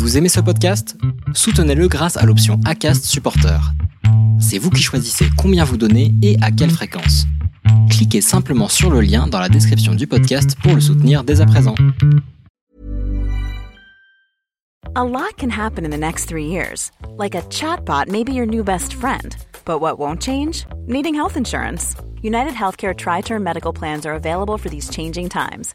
Vous aimez ce podcast? Soutenez-le grâce à l'option ACAST Supporter. C'est vous qui choisissez combien vous donnez et à quelle fréquence. Cliquez simplement sur le lien dans la description du podcast pour le soutenir dès à présent. A lot can happen in the next three years. Like a chatbot may be your new best friend. But what won't change? Needing health insurance. United Healthcare Tri Term Medical Plans are available for these changing times.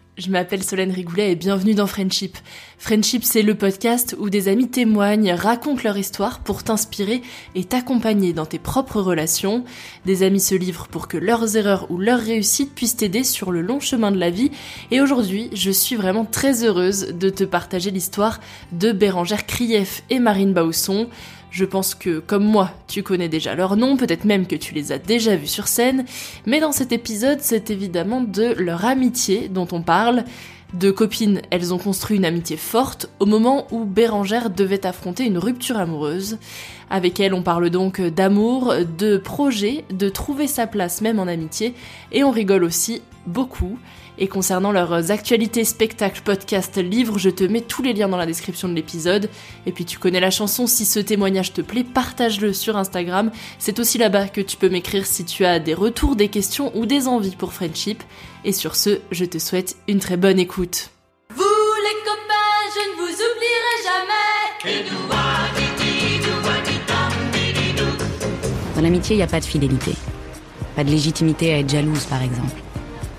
Je m'appelle Solène Rigoulet et bienvenue dans Friendship. Friendship, c'est le podcast où des amis témoignent, racontent leur histoire pour t'inspirer et t'accompagner dans tes propres relations. Des amis se livrent pour que leurs erreurs ou leurs réussites puissent t'aider sur le long chemin de la vie. Et aujourd'hui, je suis vraiment très heureuse de te partager l'histoire de Bérangère Krief et Marine Bausson. Je pense que, comme moi, tu connais déjà leur nom, peut-être même que tu les as déjà vus sur scène, mais dans cet épisode, c'est évidemment de leur amitié dont on parle. De copines, elles ont construit une amitié forte au moment où Bérangère devait affronter une rupture amoureuse. Avec elle, on parle donc d'amour, de projet, de trouver sa place même en amitié, et on rigole aussi beaucoup. Et concernant leurs actualités, spectacles, podcasts, livres, je te mets tous les liens dans la description de l'épisode. Et puis tu connais la chanson, si ce témoignage te plaît, partage-le sur Instagram. C'est aussi là-bas que tu peux m'écrire si tu as des retours, des questions ou des envies pour Friendship. Et sur ce, je te souhaite une très bonne écoute. Vous les copains, je ne vous oublierai jamais. Dans l'amitié, il n'y a pas de fidélité. Pas de légitimité à être jalouse, par exemple.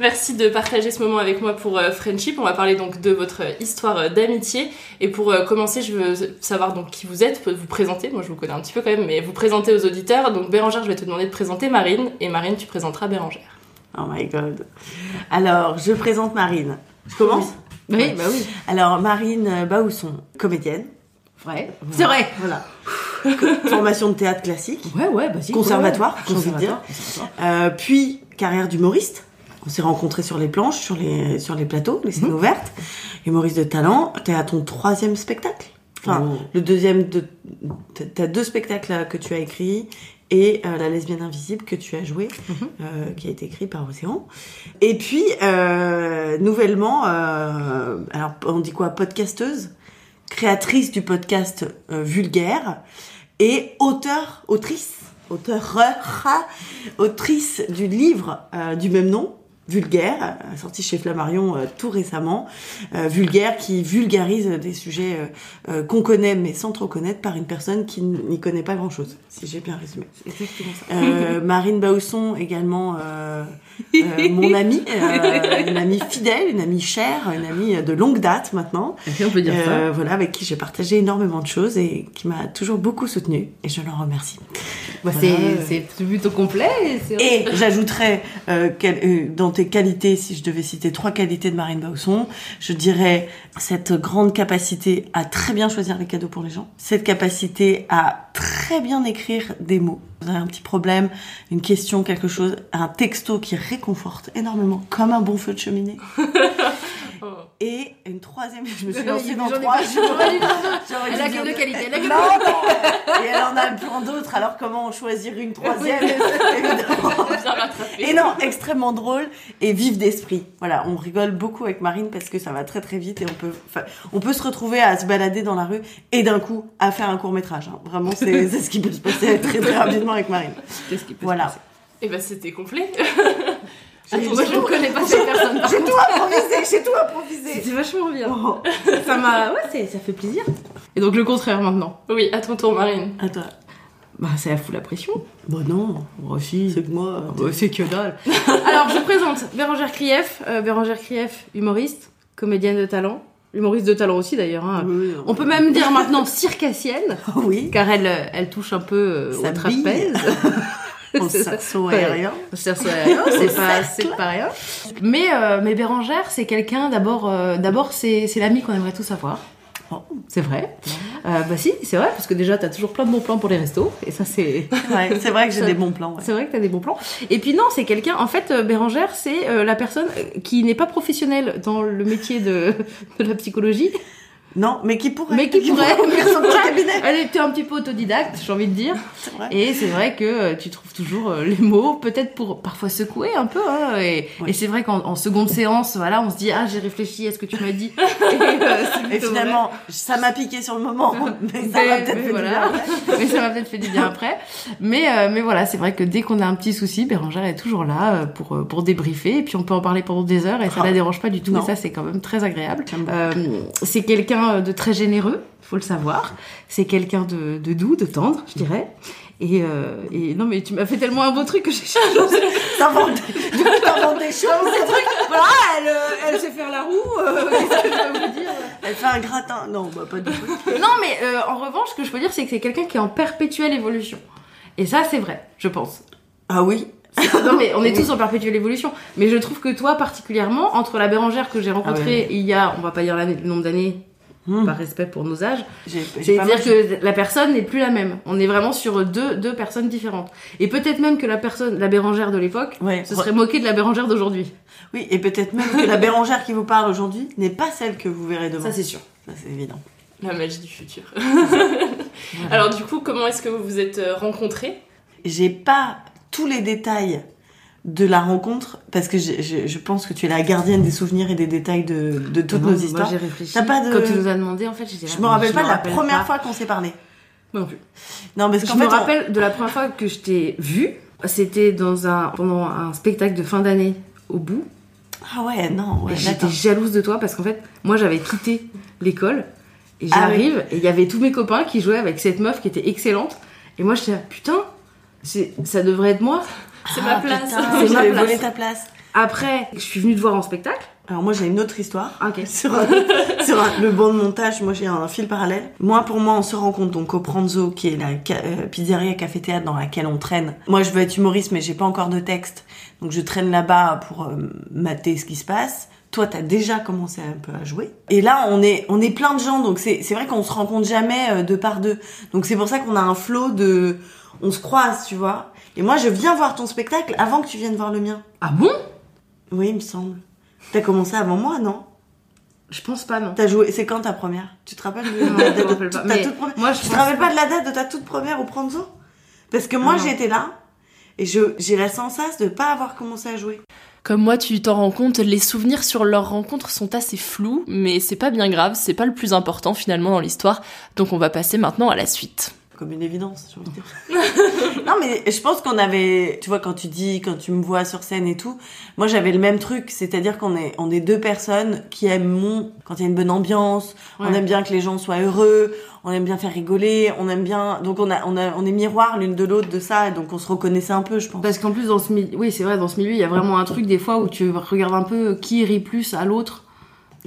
Merci de partager ce moment avec moi pour euh, Friendship. On va parler donc de votre histoire euh, d'amitié. Et pour euh, commencer, je veux savoir donc qui vous êtes, vous présenter. Moi, je vous connais un petit peu quand même, mais vous présenter aux auditeurs. Donc Bérangère, je vais te demander de présenter Marine, et Marine, tu présenteras Bérangère. Oh my god. Alors, je présente Marine. Je commence? Oui, ouais. bah oui. Alors, Marine Baousson, comédienne. Ouais, c'est vrai. Voilà. Formation de théâtre classique. Ouais, ouais, bah si. Conservatoire, dire. Euh, puis, carrière d'humoriste. On s'est rencontrés sur les planches, sur les, sur les plateaux, les scènes mmh. ouvertes. Humoriste de talent. T'es à ton troisième spectacle. Enfin, oh. le deuxième de. T'as deux spectacles que tu as écrits et euh, La lesbienne invisible que tu as joué, mmh. euh, qui a été écrit par Océan. Et puis, euh, nouvellement, alors on dit quoi? Podcasteuse créatrice du podcast euh, Vulgaire et auteur, autrice, auteur, autrice du livre euh, du même nom, vulgaire, euh, sorti chez Flammarion euh, tout récemment, euh, vulgaire qui vulgarise des sujets euh, euh, qu'on connaît mais sans trop connaître par une personne qui n'y connaît pas grand-chose, si j'ai bien résumé. Exactement ça. Euh, Marine Bausson également euh, euh, mon amie, euh, une amie fidèle, une amie chère, une amie de longue date maintenant. on peut dire Euh, Voilà, avec qui j'ai partagé énormément de choses et qui m'a toujours beaucoup soutenue et je l'en remercie. Bah, Voilà. c'est plutôt complet. et Et j'ajouterais dans tes qualités, si je devais citer trois qualités de Marine Bausson, je dirais cette grande capacité à très bien choisir les cadeaux pour les gens, cette capacité à très bien écrire des mots. Vous avez un petit problème, une question, quelque chose, un texto qui réconforte énormément, comme un bon feu de cheminée. Et une troisième, je me suis lancée dans trois. Elle a que deux qualités, elle a que Non, non. Et elle en a plein d'autres, alors comment en choisir une troisième. Et non, extrêmement drôle et vive d'esprit. Voilà, on rigole beaucoup avec Marine parce que ça va très très vite et on peut, on peut se retrouver à se balader dans la rue et d'un coup à faire un court métrage. Vraiment, c'est ce qui peut se passer très très rapidement avec Marine. Qu'est-ce qui peut Voilà. se passer Et ben c'était complet. Attends, moi je ne connais pas cette personne. J'ai tout improvisé, j'ai tout improvisé. C'était vachement bien. Oh. Ça m'a, ouais, c'est- ça fait plaisir. Et donc le contraire maintenant. Oui, à ton tour, Marine. À toi. Bah ça la fout la pression. Bah non, c'est que moi. Bah, c'est que dalle. Alors je présente Bérangère Krief, euh, Bérangère Krief, humoriste, comédienne de talent. Humoriste de talent aussi d'ailleurs. hein. Oui, On peut même dire maintenant circassienne, Oui. car elle, euh, elle touche un peu euh, au trapèze. Cerceau aérien. Au cerceau aérien, c'est pas, c'est pas rien. Mais, euh, mais Bérangère, c'est quelqu'un, d'abord, euh, d'abord c'est, c'est l'ami qu'on aimerait tous avoir. Oh. C'est vrai. Euh, bah si, c'est vrai, parce que déjà, t'as toujours plein de bons plans pour les restos. Et ça, c'est... Ouais, c'est vrai que j'ai Ça- des bons plans. ouais. C'est vrai que t'as des bons plans. Et puis non, c'est quelqu'un. En fait, euh, Bérangère, c'est euh, la personne qui n'est pas professionnelle dans le métier de, de la psychologie, Non, mais qui pourrait. mais qui pourrait. ouvrir son cabinet. Elle était un petit peu autodidacte, j'ai envie de dire. Vrai. Et c'est vrai que euh, tu trouves toujours euh, les mots, peut-être pour parfois secouer un peu. Hein, et c'est vrai qu'en en seconde séance, voilà, on se dit ah j'ai réfléchi à ce que tu m'as dit. et euh, Et finalement, ça m'a piqué sur le moment, mais ça m'a peut-être fait du voilà. bien après. mais ça m'a peut-être fait du bien après. Mais, euh, mais voilà, c'est vrai que dès qu'on a un petit souci, Bérangère est toujours là pour, pour débriefer. Et puis on peut en parler pendant des heures et ça Ah. la dérange pas du tout. Non. Et ça, c'est quand même très agréable. Euh, c'est quelqu'un de très généreux, faut le savoir. C'est quelqu'un de, de doux, de tendre, je dirais. Et, euh, et non, mais tu m'as fait tellement un beau truc que j'ai changé. T'inventes coup, t'inventes des choses. voilà, elle, euh, elle sait faire la roue. euh, qu'est-ce que je vais vous dire Elle fait un gratin. Non, bah pas du tout. Non, mais euh, en revanche, ce que je peux dire, c'est que c'est quelqu'un qui est en perpétuelle évolution. Et ça, c'est vrai, je pense. Ah oui Non, mais on est tous en perpétuelle évolution. Mais je trouve que toi, particulièrement, entre la Bérangère que j'ai rencontrée Ah ouais. il y a, on va pas dire le nombre d'années, Hmm. par respect pour nos âges, c'est-à-dire que la personne n'est plus la même. On est vraiment sur deux, deux personnes différentes. Et peut-être même que la personne, la Bérangère de l'époque, Ouais. se serait moquée de la Bérangère d'aujourd'hui. Oui, et peut-être même que la Bérangère qui vous parle aujourd'hui n'est pas celle que vous verrez demain. Ça, c'est sûr. Ça, c'est évident. La magie du futur. Alors du coup, comment est-ce que vous vous êtes euh, rencontrés? J'ai pas tous les détails de la rencontre parce que je, je, je pense que tu es la gardienne des souvenirs et des détails de, de toutes Non, nos moi, histoires. j'ai réfléchi. T'as pas de- Quand tu nous as demandé, en fait, j'étais Je me rappelle pas de la première pas. fois qu'on s'est parlé. Moi non plus. Non, parce Je qu'en me fait, on- rappelle de la première fois que je t'ai vu. C'était dans un pendant un spectacle de fin d'année au bout. Ah ouais, non, ouais, j'étais jalouse de toi parce qu'en fait, moi j'avais quitté l'école et Ah j'arrive et il y avait tous mes copains qui jouaient avec cette meuf qui était excellente. Et moi j'étais là, putain, ça devrait être moi. C'est Ah, ma place. putain, C'est ma place. volé ta place. Après, je suis venue te voir en spectacle. Alors moi j'ai une autre histoire. Ok. Sur, un- sur un- le banc de montage, moi j'ai un fil parallèle. Moi pour moi on se rencontre donc au Pranzo qui est la ca- euh, pizzeria café théâtre dans laquelle on traîne. Moi je veux être humoriste mais j'ai pas encore de texte. Donc je traîne là-bas pour euh, mater ce qui se passe. Toi t'as déjà commencé un peu à jouer. Et là on est on est plein de gens donc c'est c'est vrai qu'on se rencontre jamais euh, deux par deux. Donc c'est pour ça qu'on a un flot de on se croise, tu vois. Et moi je viens voir ton spectacle avant que tu viennes voir le mien. Ah bon? Oui, il me semble. T'as commencé avant moi, non? Je pense pas non. T'as joué. C'est quand ta première? Tu te rappelles de Non, la je date de ta. Mais toute première? moi, je Tu te rappelles pas. pas de la date de ta toute première au Pranzo? Parce que moi j'étais là et je j'ai la sensation de pas avoir commencé à jouer. Comme moi, tu t'en rends compte, les souvenirs sur leur rencontre sont assez flous, mais c'est pas bien grave, c'est pas le plus important finalement dans l'histoire, donc on va passer maintenant à la suite. Comme une évidence, j'ai envie de dire. non, mais je pense qu'on avait, tu vois, quand tu dis, quand tu me vois sur scène et tout, moi j'avais le même truc, c'est-à-dire qu'on est, on est deux personnes qui aiment quand il y a une bonne ambiance, on aime bien que les gens soient heureux, on aime bien faire rigoler, on aime bien, donc on a, on a, on est miroir l'une de l'autre de ça, donc on se reconnaissait un peu, je pense. Parce qu'en plus, dans ce milieu, oui, c'est vrai, dans ce milieu, il y a vraiment un truc des fois où tu regardes un peu qui rit plus à l'autre.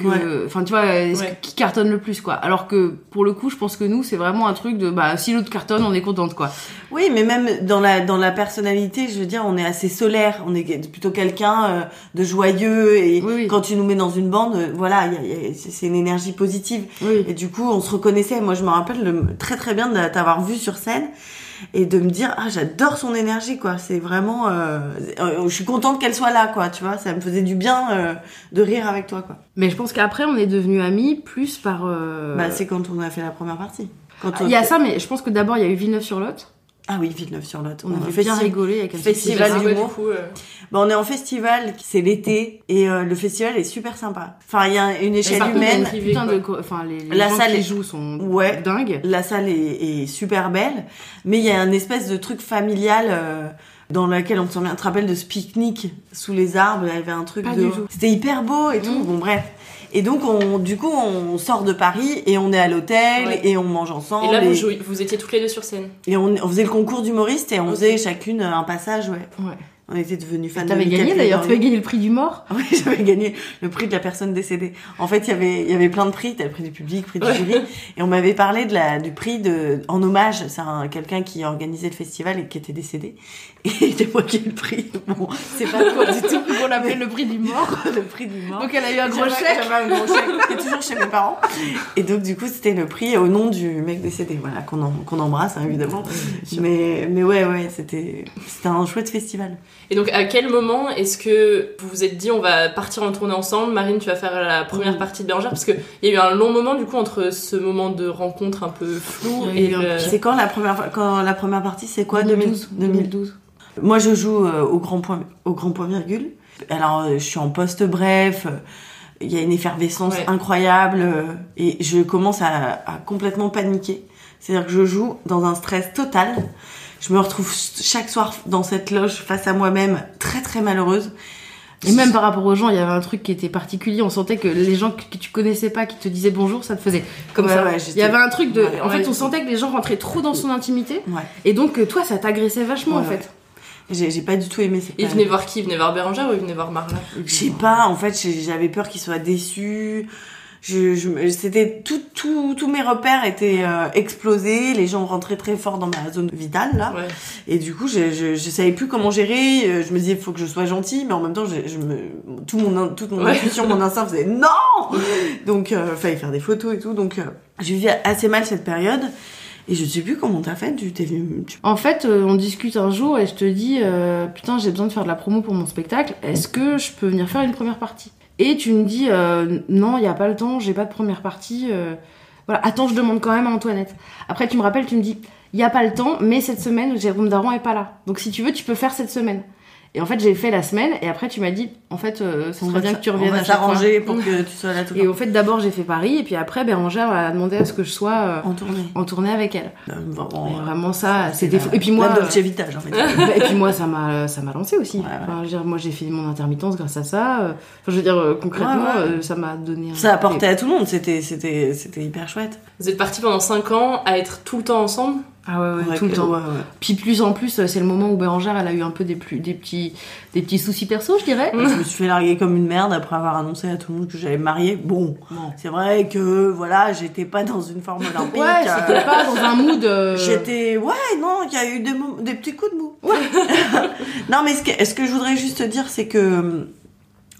Que- Ouais. Enfin, tu vois, est-ce Ouais. que- qui cartonne le plus, quoi. Alors que, pour le coup, je pense que nous, c'est vraiment un truc de, bah, si l'autre cartonne, on est contente, quoi. Oui, mais même dans la dans la personnalité, je veux dire, on est assez solaire. On est plutôt quelqu'un euh, de joyeux et quand tu nous mets dans une bande, euh, voilà, il y a- il y a- c'est une énergie positive. Et du coup, on se reconnaissait. Moi, je me rappelle le- très très bien de t'avoir vu sur scène et de me dire ah j'adore son énergie quoi. C'est vraiment, euh, euh, je suis contente qu'elle soit là quoi. Tu vois, ça me faisait du bien euh, de rire avec toi quoi. Mais je pense qu'après, on est devenus amis plus par. euh, Bah c'est quand on a fait la première partie. Quand Il y a ça, mais je pense que d'abord, il y a eu Villeneuve-sur-Lot. Ah oui, Villeneuve-sur-Lot. On a un fait bien rigoler avec un festival festival. d'humour. Du coup, euh, Bah, on est en festival, c'est l'été, et euh, le festival est super sympa. Enfin, il y a une échelle par contre, humaine. putain de enfin, les, les la gens salle qui est- jouent sont ouais, dingues. La salle est, est super belle, mais il y a un espèce de truc familial euh, dans lequel on se souvient. Tu te rappelles de ce pique-nique sous les arbres Il y avait un truc Pas de. du tout. C'était hyper beau et tout. Bon, bref. Et donc, on, du coup, on sort de Paris et on est à l'hôtel Ouais. et on mange ensemble. Et là, vous, jouiez- vous étiez toutes les deux sur scène. et on, on faisait le concours d'humoriste et on faisait chacune un passage, ouais. On était devenus fans de T'avais gagné d'ailleurs, tu avais gagné le prix du mort? Oui, j'avais gagné le prix de la personne décédée. En fait, il y avait, il y avait plein de prix. T'as le prix du public, le prix du Ouais. jury. Et on m'avait parlé de la, du prix de, en hommage. C'est un, quelqu'un qui organisait le festival et qui était décédé. Et c'était moi qui ai le prix. Bon, c'est pas quoi du tout. On l'appelait le prix du mort. le prix du mort. Donc elle a eu un gros chèque. J'avais un gros chèque est toujours chez mes parents. Et donc, du coup, c'était le prix au nom du mec décédé. Voilà, qu'on en- qu'on embrasse, hein, évidemment. Mais, mais ouais, ouais, c'était, c'était un chouette festival. Et donc, à quel moment est-ce que vous vous êtes dit on va partir en tournée ensemble Marine, tu vas faire la première partie de Bérangère Parce qu'il y a eu un long moment du coup entre ce moment de rencontre un peu flou et le... C'est quand la première quand la première partie c'est quoi 2012. 2012. Moi je joue euh, au grand point au grand point virgule. Alors euh, je suis en poste bref, euh, il y a une effervescence Ouais. incroyable et je commence à, à complètement paniquer. C'est-à-dire que je joue dans un stress total. Je me retrouve chaque soir dans cette loge face à moi-même très très malheureuse. Et même par rapport aux gens, il y avait un truc qui était particulier. On sentait que les gens que tu connaissais pas, qui te disaient bonjour, ça te faisait comme Ouais, ça. ouais, il y avait un truc de. Ouais, en fait, on sentait que les gens rentraient trop dans son intimité. Ouais. Et donc, toi, ça t'agressait vachement, en fait. J'ai j'ai pas du tout aimé cette Il période. venait voir qui? Il venait voir Bérangère ou il venait voir Marla Je sais pas, en fait, j'avais peur qu'il soit déçu. Je, je, c'était tout, tout, tous mes repères étaient euh, explosés. Les gens rentraient très fort dans ma zone vitale là. Ouais. Et du coup, je, je, je savais plus comment gérer. Euh, Je me disais, il faut que je sois gentille, mais en même temps, je, je me, tout mon, toute mon Ouais. intuition, mon instinct faisait non. Donc, euh, fallait faire des photos et tout. Donc, euh, j'ai vécu assez mal cette période. Et je sais plus comment t'as fait. Tu t'es venu. En fait, euh, on discute un jour et je te dis euh, Putain, j'ai besoin de faire de la promo pour mon spectacle. Est-ce que je peux venir faire une première partie? Et tu me dis euh, Non, il n'y a pas le temps, j'ai pas de première partie. Voilà, attends, je demande quand même à Antoinette. Après, tu me rappelles, tu me dis Il n'y a pas le temps, mais cette semaine, Jérôme Daron est pas là. Donc si tu veux, tu peux faire cette semaine. Et en fait, j'ai fait la semaine et après, tu m'as dit En fait, euh, On serait va bien que tu on reviennes va chaque fois. s'arranger pour que tu sois là tout le Et temps. en fait, d'abord, j'ai fait Paris et puis après, Bérangère a demandé à ce que je sois euh, En tournée. en tournée avec elle. Vraiment, Et vraiment ça, c'était fou. Et puis moi, La Dolce Vita, j'ai envie de dire. et puis moi, ça m'a, ça m'a lancé aussi. Enfin, je veux dire, moi, j'ai fait mon intermittence grâce à ça. euh, Enfin, je veux dire, euh, concrètement, Ouais, ouais. euh, ça m'a donné. un- Ça apportait à tout le monde. C'était, c'était, c'était hyper chouette. Vous êtes partis pendant 5 ans à être tout le temps ensemble? Ah ouais, tout le temps. ouais, ouais. Puis plus en plus, c'est le moment où Bérangère, elle a eu un peu des, plus, des, petits, des petits soucis perso, je dirais. Je me suis fait larguer comme une merde après avoir annoncé à tout le monde que j'allais me marier. Bon, c'est vrai que voilà, j'étais pas dans une forme olympique. Ouais, c'était euh, pas dans un mood. euh, J'étais, ouais, non, il y a eu des, petits coups de mou. non, mais ce que, ce que je voudrais juste te dire, c'est que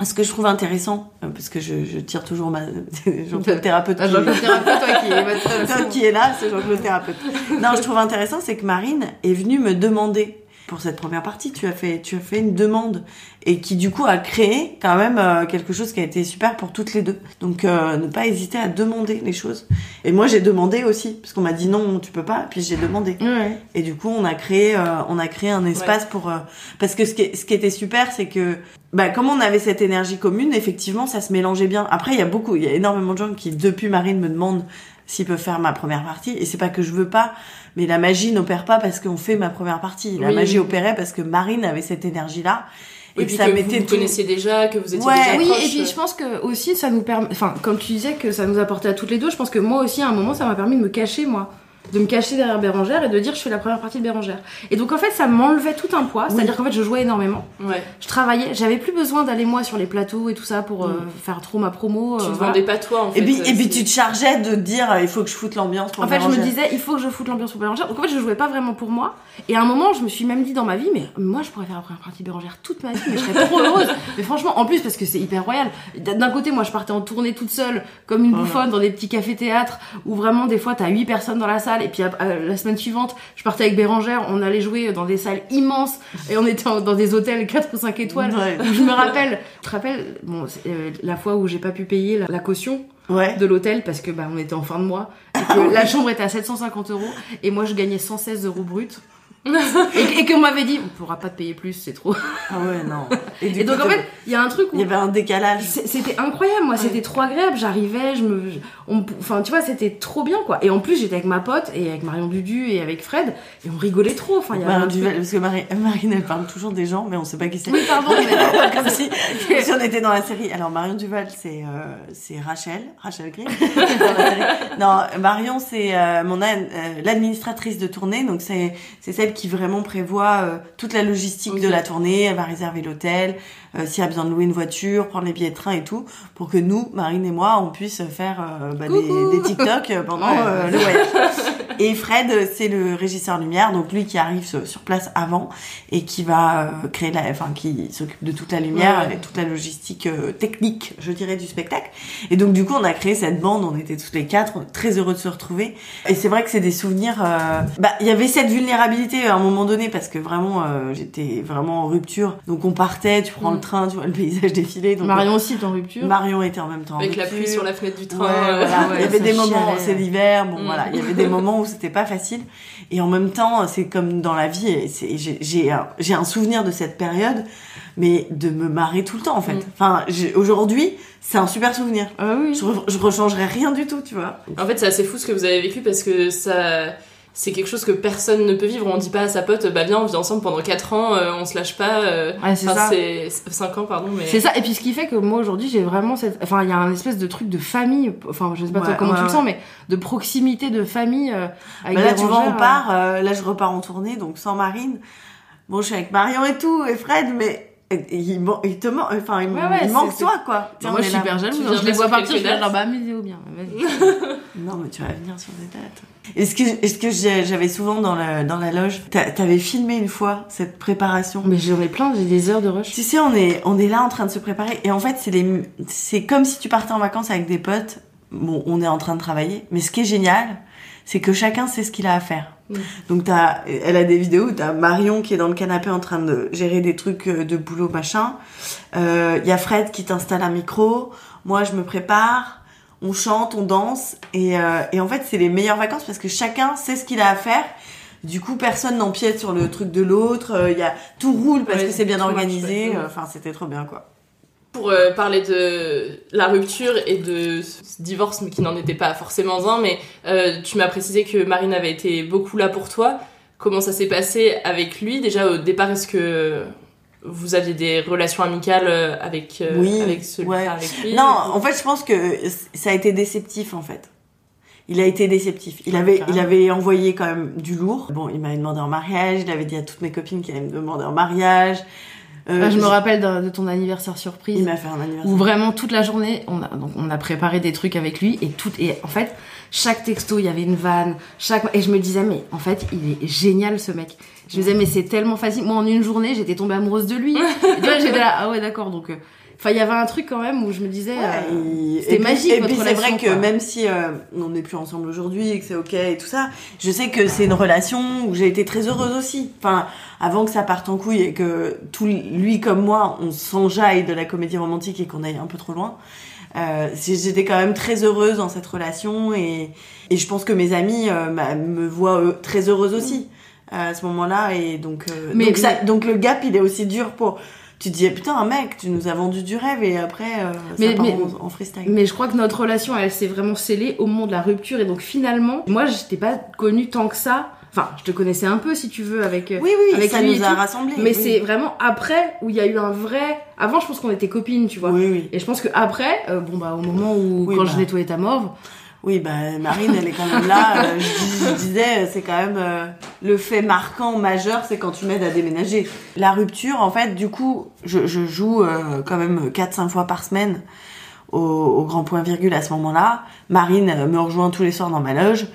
ce que je trouve intéressant, euh, parce que je, je tire toujours ma Jean-Claude thérapeute, Ah, Jean-Claude thérapeute, toi, qui est- Toi qui est là, c'est Jean-Claude thérapeute. Non, je trouve intéressant, c'est que Marine est venue me demander pour cette première partie, tu as fait, tu as fait une demande et qui du coup a créé quand même euh, quelque chose qui a été super pour toutes les deux. Donc euh, ne pas hésiter à demander les choses. Et moi j'ai demandé aussi parce qu'on m'a dit non, tu peux pas, puis j'ai demandé. Ouais. Et du coup on a créé, euh, on a créé un espace pour euh, parce que ce qui, ce qui était super, c'est que bah comme on avait cette énergie commune, effectivement ça se mélangeait bien. Après il y a beaucoup, il y a énormément de gens qui depuis Marine me demandent s'ils peuvent faire ma première partie. Et c'est pas que je veux pas, mais la magie n'opère pas parce qu'on fait ma première partie. La Oui, magie oui. opérait parce que Marine avait cette énergie-là. Et puis que vous vous connaissiez déjà, que vous étiez Ouais. déjà Oui, et puis je pense que aussi ça nous permet. Enfin, comme tu disais que ça nous apportait à toutes les deux, je pense que moi aussi à un moment ça m'a permis de me cacher, moi. De me cacher derrière Bérangère et de dire je fais la première partie de Bérangère. Et donc en fait ça m'enlevait tout un poids, c'est-à-dire qu'en fait je jouais énormément. Ouais. Je travaillais, j'avais plus besoin d'aller moi sur les plateaux et tout ça pour euh, faire trop ma promo. Tu euh, te voilà. vendais pas toi en fait. Et puis, euh, et puis tu te chargeais de dire euh, il faut que je foute l'ambiance pour En fait, je me disais, il faut que je foute l'ambiance pour Bérangère. Donc en fait, je jouais pas vraiment pour moi. Et à un moment, je me suis même dit dans ma vie, mais moi, je pourrais faire la première partie de Bérangère toute ma vie, mais je serais trop heureuse. mais franchement, en plus, parce que c'est hyper royal. D'un côté, moi, je partais en tournée toute seule, comme une Voilà. bouffonne, dans des petits cafés-théâtres, où vraiment, des fois, t'as 8 personnes dans la salle. Et puis, euh, la semaine suivante, je partais avec Bérangère, on allait jouer dans des salles immenses, et on était dans des hôtels 4 ou 5 étoiles. Ouais. Je me rappelle, tu te bon, c'est, euh, la fois où j'ai pas pu payer la, la caution Ouais. de l'hôtel parce que bah, on était en fin de mois et que la chambre était à 750 euros et moi je gagnais 116 euros brut et, et qu'on m'avait dit on pourra pas te payer plus c'est trop Ah ouais, non. et, du donc coup, en fait il y a un truc où il y avait un décalage. c'était incroyable moi c'était trop agréable j'arrivais je me enfin tu vois c'était trop bien quoi et en plus j'étais avec ma pote et avec Marion Dudu et avec Fred et on rigolait trop enfin il y avait Marion un truc- Duval, parce que Marie- Marine, elle parle toujours des gens, mais on sait pas qui c'est. Oui, pardon, mais- Comme si, comme si on était dans la série. Alors, Marion Duval, c'est euh, c'est Rachel, Rachel Green. non, Marion, c'est euh, mon euh, l'administratrice de tournée, donc c'est c'est qui vraiment prévoit euh, toute la logistique de la tournée. Elle va réserver l'hôtel, euh, s'il y a besoin de louer une voiture, prendre les billets de train et tout, pour que nous, Marine et moi, on puisse faire euh, bah, des, des TikTok pendant Ouais. le voyage. Et Fred, c'est le régisseur lumière, donc lui qui arrive sur place avant et qui va euh, créer la, enfin qui s'occupe de toute la lumière Ouais. et toute la logistique euh, technique, je dirais, du spectacle. Et donc du coup, on a créé cette bande, on était tous les quatre, très heureux de se retrouver. Et c'est vrai que c'est des souvenirs. euh, Bah, il y avait cette vulnérabilité à un moment donné parce que vraiment, euh, j'étais vraiment en rupture. Donc on partait, tu prends le train, tu vois le paysage défiler. Donc Marion aussi est en rupture Marion était en même temps en Avec la pluie sur la fenêtre du train. Ouais, voilà. ouais, il y avait des moments, c'est l'hiver, bon Mm. voilà, il y avait des moments où c'était pas facile. Et en même temps, c'est comme dans la vie, j'ai- j'ai un, souvenir de cette période, mais de me marrer tout le temps en fait. Mm. Enfin, aujourd'hui, c'est un super souvenir. Ah oui. Je, re- je rechangerais rien du tout, tu vois. En fait, c'est assez fou ce que vous avez vécu parce que ça. C'est quelque chose que personne ne peut vivre. On dit pas à sa pote, bah viens, on vit ensemble pendant 4 ans, euh, on se lâche pas. euh, Ouais, c'est enfin, ça. c'est 5 ans, pardon. Mais... C'est ça, et puis ce qui fait que moi aujourd'hui j'ai vraiment cette. Enfin, il y a un espèce de truc de famille, enfin, je sais pas toi comment ouais, tu le ouais. sens, mais de proximité de famille euh, avec Bah là, tu vois, on rangères, part, euh, là, je repars en tournée, donc sans Marine. Bon, je suis avec Marion et tout, et Fred, mais il, man- il te manque, enfin, il, Ouais, ouais, il manque toi, quoi. Moi je suis là. hyper jalouse, je les pas vois partir, je dates bah, mais bien. Non, mais tu vas venir sur des dates. Est-ce que, est-ce que j'avais souvent dans la, dans la loge, t'a- t'avais filmé une fois cette préparation? Mais j'en ai plein, j'ai des heures de rush. Tu sais, on est, on est là en train de se préparer, et en fait, c'est les, c'est comme si tu partais en vacances avec des potes. Bon, on est en train de travailler, mais ce qui est génial, c'est que chacun sait ce qu'il a à faire. Mm. Donc t'as, elle a des vidéos où t'as Marion qui est dans le canapé en train de gérer des trucs euh, de boulot machin. Il y a Fred qui t'installe un micro. Moi je me prépare. On chante, on danse et, euh, et en fait c'est les meilleures vacances parce que chacun sait ce qu'il a à faire. Du coup personne n'empiète sur le truc de l'autre. Il y a tout roule parce Ouais, que c'est bien organisé. Enfin c'était trop bien quoi. Pour euh, parler de la rupture et de ce divorce, mais qui n'en était pas forcément un, mais euh, tu m'as précisé que Marine avait été beaucoup là pour toi. Comment ça s'est passé avec lui? Déjà au départ, est-ce que vous aviez des relations amicales euh, avec, euh, Oui, avec, celui, ouais. avec lui? Non, en fait, je pense que ça a été déceptif, en fait. Il a été déceptif. Il avait, il avait envoyé quand même du lourd. Bon, il m'avait demandé en mariage. Il avait dit à toutes mes copines qu'il allait me demander en mariage. Euh, Ah, je me rappelle de ton anniversaire surprise. Il m'a fait un anniversaire. Où vraiment toute la journée, on a, donc on a préparé des trucs avec lui et tout, et en fait, chaque texto, il y avait une vanne, chaque, et je me disais, mais en fait, il est génial ce mec. Je me disais, mais c'est tellement facile. Moi, en une journée, j'étais tombée amoureuse de lui. Et tu vois, j'étais là, ah ouais, d'accord, donc, euh, enfin, il y avait un truc quand même où je me disais, euh, Et- c'était magique, Et puis c'est vrai que quoi. même si euh, on n'est plus ensemble aujourd'hui et que c'est ok et tout ça, je sais que c'est une relation où j'ai été très heureuse aussi. Enfin, avant que ça parte en couille et que tout lui comme moi, on s'enjaille de la comédie romantique et qu'on aille un peu trop loin. Euh, j'étais quand même très heureuse dans cette relation et, et je pense que mes amis euh, bah, me voient euh, très heureuse aussi euh, à ce moment-là et donc euh, Mais- donc, ça, donc le gap il est aussi dur pour tu te dis, putain, un mec, tu nous as vendu du rêve et après, euh, Mais- ça part mais- en, en freestyle. Mais je crois que notre relation, elle s'est vraiment scellée au moment de la rupture. Et donc finalement, moi, je t'ai pas connue tant que ça. Enfin, je te connaissais un peu, si tu veux, avec. Oui, oui, avec ça lui nous a rassemblés, Mais oui. c'est vraiment après où il y a eu un vrai. Avant, je pense qu'on était copines, tu vois. Et je pense que après, euh, bon bah au moment où Oui, quand bah. je nettoyais ta morve. Oui, bah Marine, elle est quand même là. euh, je, dis- je disais, c'est quand même euh, le fait marquant majeur, c'est quand tu m'aides à déménager. La rupture, en fait, du coup, je, je joue euh, quand même 4-5 fois par semaine au, au grand point virgule à ce moment-là. Marine euh, me rejoint tous les soirs dans ma loge.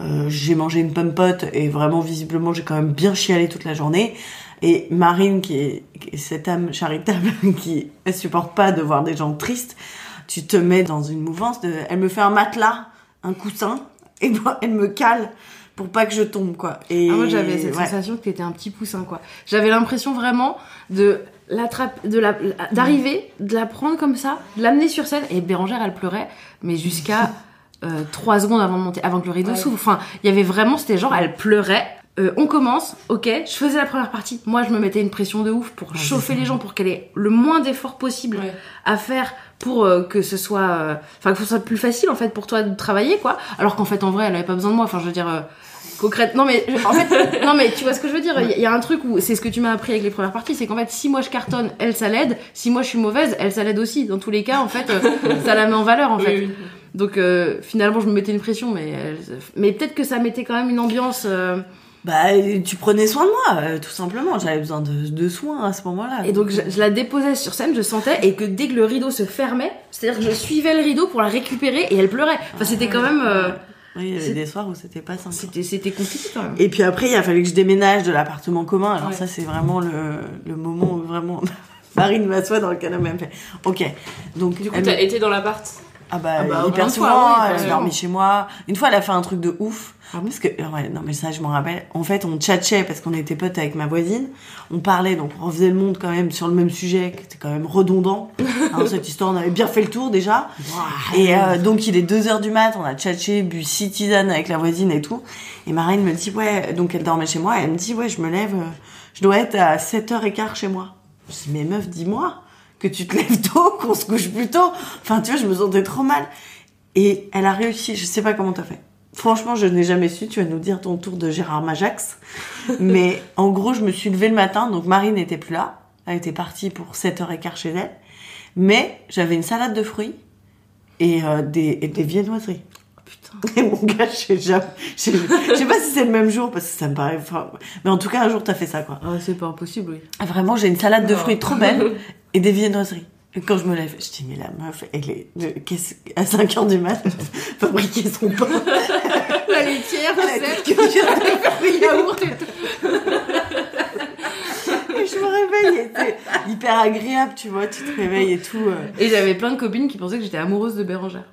Euh, j'ai mangé une pomme pote et vraiment visiblement j'ai quand même bien chialé toute la journée. Et Marine, qui est, qui est cette âme charitable qui ne supporte pas de voir des gens tristes, tu te mets dans une mouvance de... Elle me fait un matelas, un coussin, et moi, elle me cale pour pas que je tombe, quoi. Et Ah, moi j'avais cette ouais. sensation que t'étais un petit poussin quoi. J'avais l'impression vraiment de l'attraper, de la, d'arriver, de la prendre comme ça, de l'amener sur scène et Bérangère elle pleurait, mais jusqu'à euh, trois secondes avant de monter, avant que le rideau Ouais. s'ouvre. Enfin, il y avait vraiment, c'était genre elle pleurait. Euh, on commence, ok, je faisais la première partie. Moi, je me mettais une pression de ouf pour chauffer les gens, pour qu'elle ait le moins d'efforts possible à faire pour euh, que ce soit, euh, enfin que ce soit plus facile en fait pour toi de travailler quoi. Alors qu'en fait, en vrai, elle avait pas besoin de moi. Enfin, je veux dire, euh, concrètement, non mais en fait, non mais tu vois ce que je veux dire. Il y a- un truc où c'est ce que tu m'as appris avec les premières parties, c'est qu'en fait, si moi je cartonne, elle ça l'aide. Si moi je suis mauvaise, elle ça l'aide aussi. Dans tous les cas, en fait, ça la met en valeur en fait. oui. Donc euh, finalement, je me mettais une pression, mais mais peut-être que ça mettait quand même une ambiance. euh, Bah, tu prenais soin de moi, euh, tout simplement. J'avais besoin de, de soins à ce moment-là. Et donc je, je la déposais sur scène, je sentais, et que dès que le rideau se fermait, c'est-à-dire que je suivais le rideau pour la récupérer et elle pleurait. Enfin, c'était quand même. euh, Oui, il y avait des soirs où c'était pas simple. C'était, c'était compliqué quand même. Et puis après, il a fallu que je déménage de l'appartement commun. Alors Ouais. ça, c'est vraiment le, le moment où vraiment Marine m'assoit dans le canapé. Elle me fait OK. Donc, Du coup, elle t'as été dans l'appart? Ah bah, Ah bah, hyper souvent, fois, oui, elle dormi chez moi. Une fois, elle a fait un truc de ouf. Parce que, ouais, non mais ça, je m'en rappelle. En fait, on tchatchait parce qu'on était potes avec ma voisine. On parlait, donc on refaisait le monde quand même sur le même sujet, qui était quand même redondant. Hein, cette histoire, on avait bien fait le tour déjà. Et euh, donc, il est 2 heures du mat, on a tchatché, bu six tisanes avec la voisine et tout. Et Marine me dit, ouais, donc elle dormait chez moi, et elle me dit, ouais, je me lève, euh, je dois être à 7h15 chez moi. Je dis, mais meuf, dis-moi que tu te lèves tôt, qu'on se couche plus tôt. Enfin, tu vois, je me sentais trop mal. Et elle a réussi, je sais pas comment t'as fait. Franchement, je n'ai jamais su, tu vas nous dire ton tour de Gérard Majax. Mais en gros, je me suis levée le matin, donc Marine n'était plus là. Elle était partie pour 7h15 chez elle. Mais j'avais une salade de fruits et, euh, des, et des viennoiseries. Et mon gars, je sais jamais. Je sais je sais pas si c'est le même jour parce que ça me paraît. enfin, Mais en tout cas, un jour, t'as fait ça, quoi. Ah, c'est pas impossible, oui. Vraiment, j'ai une salade de fruits trop belle et des viennoiseries. Et quand je me lève, je dis, mais la meuf, elle est. de- À 5 heures du mat, fabriquer son pain. La laitière, Elle a cueillie avec le yaourt et tout. Et je me réveille, c'est hyper agréable, tu vois, tu te réveilles et tout. euh. Et j'avais plein de copines qui pensaient que j'étais amoureuse de Bérangère.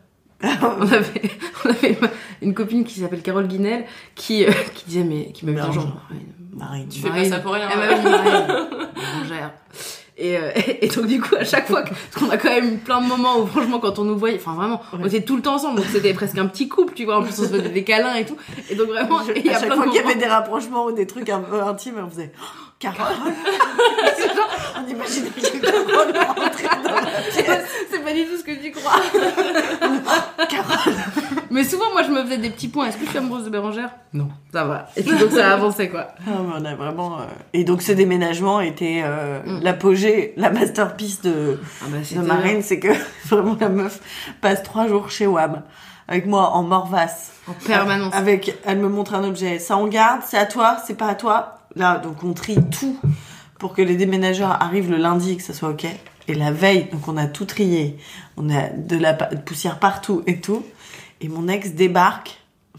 on avait, on avait une copine qui s'appelle Carole Guinel qui, euh, qui disait, mais qui m'avait dit genre, Marine. Tu fais pas ça pour rien. Dit Marine, Bérangère. Et, euh, et donc du coup à chaque fois que, parce qu'on a quand même plein de moments où franchement quand on nous voyait enfin vraiment on était tout le temps ensemble. Donc c'était presque un petit couple tu vois. En plus on se faisait des câlins et tout. Et donc vraiment Je- il y a à chaque fois qu'il y avait des rapprochements ou des trucs un peu intimes, on faisait Carole C'est genre, On imaginait que Carole rentrait dans la pièce. c'est pas du tout ce que tu crois mais souvent moi je me faisais des petits points est-ce que je suis amoureuse de Bérangère? Non ça va et puis donc ça a avancé quoi Ah, mais on a vraiment. euh, Et donc ce déménagement était euh, l'apogée, la masterpiece de, Ah bah, de c'était Marine, c'est que vraiment la meuf passe trois jours chez Wam avec moi en morvasse. En permanence. Avec, elle me montre un objet. Ça on garde, c'est à toi, c'est pas à toi. Là, donc on trie tout pour que les déménageurs arrivent le lundi et que ça soit ok. Et la veille, donc on a tout trié. On a de la poussière partout et tout. Et mon ex débarque.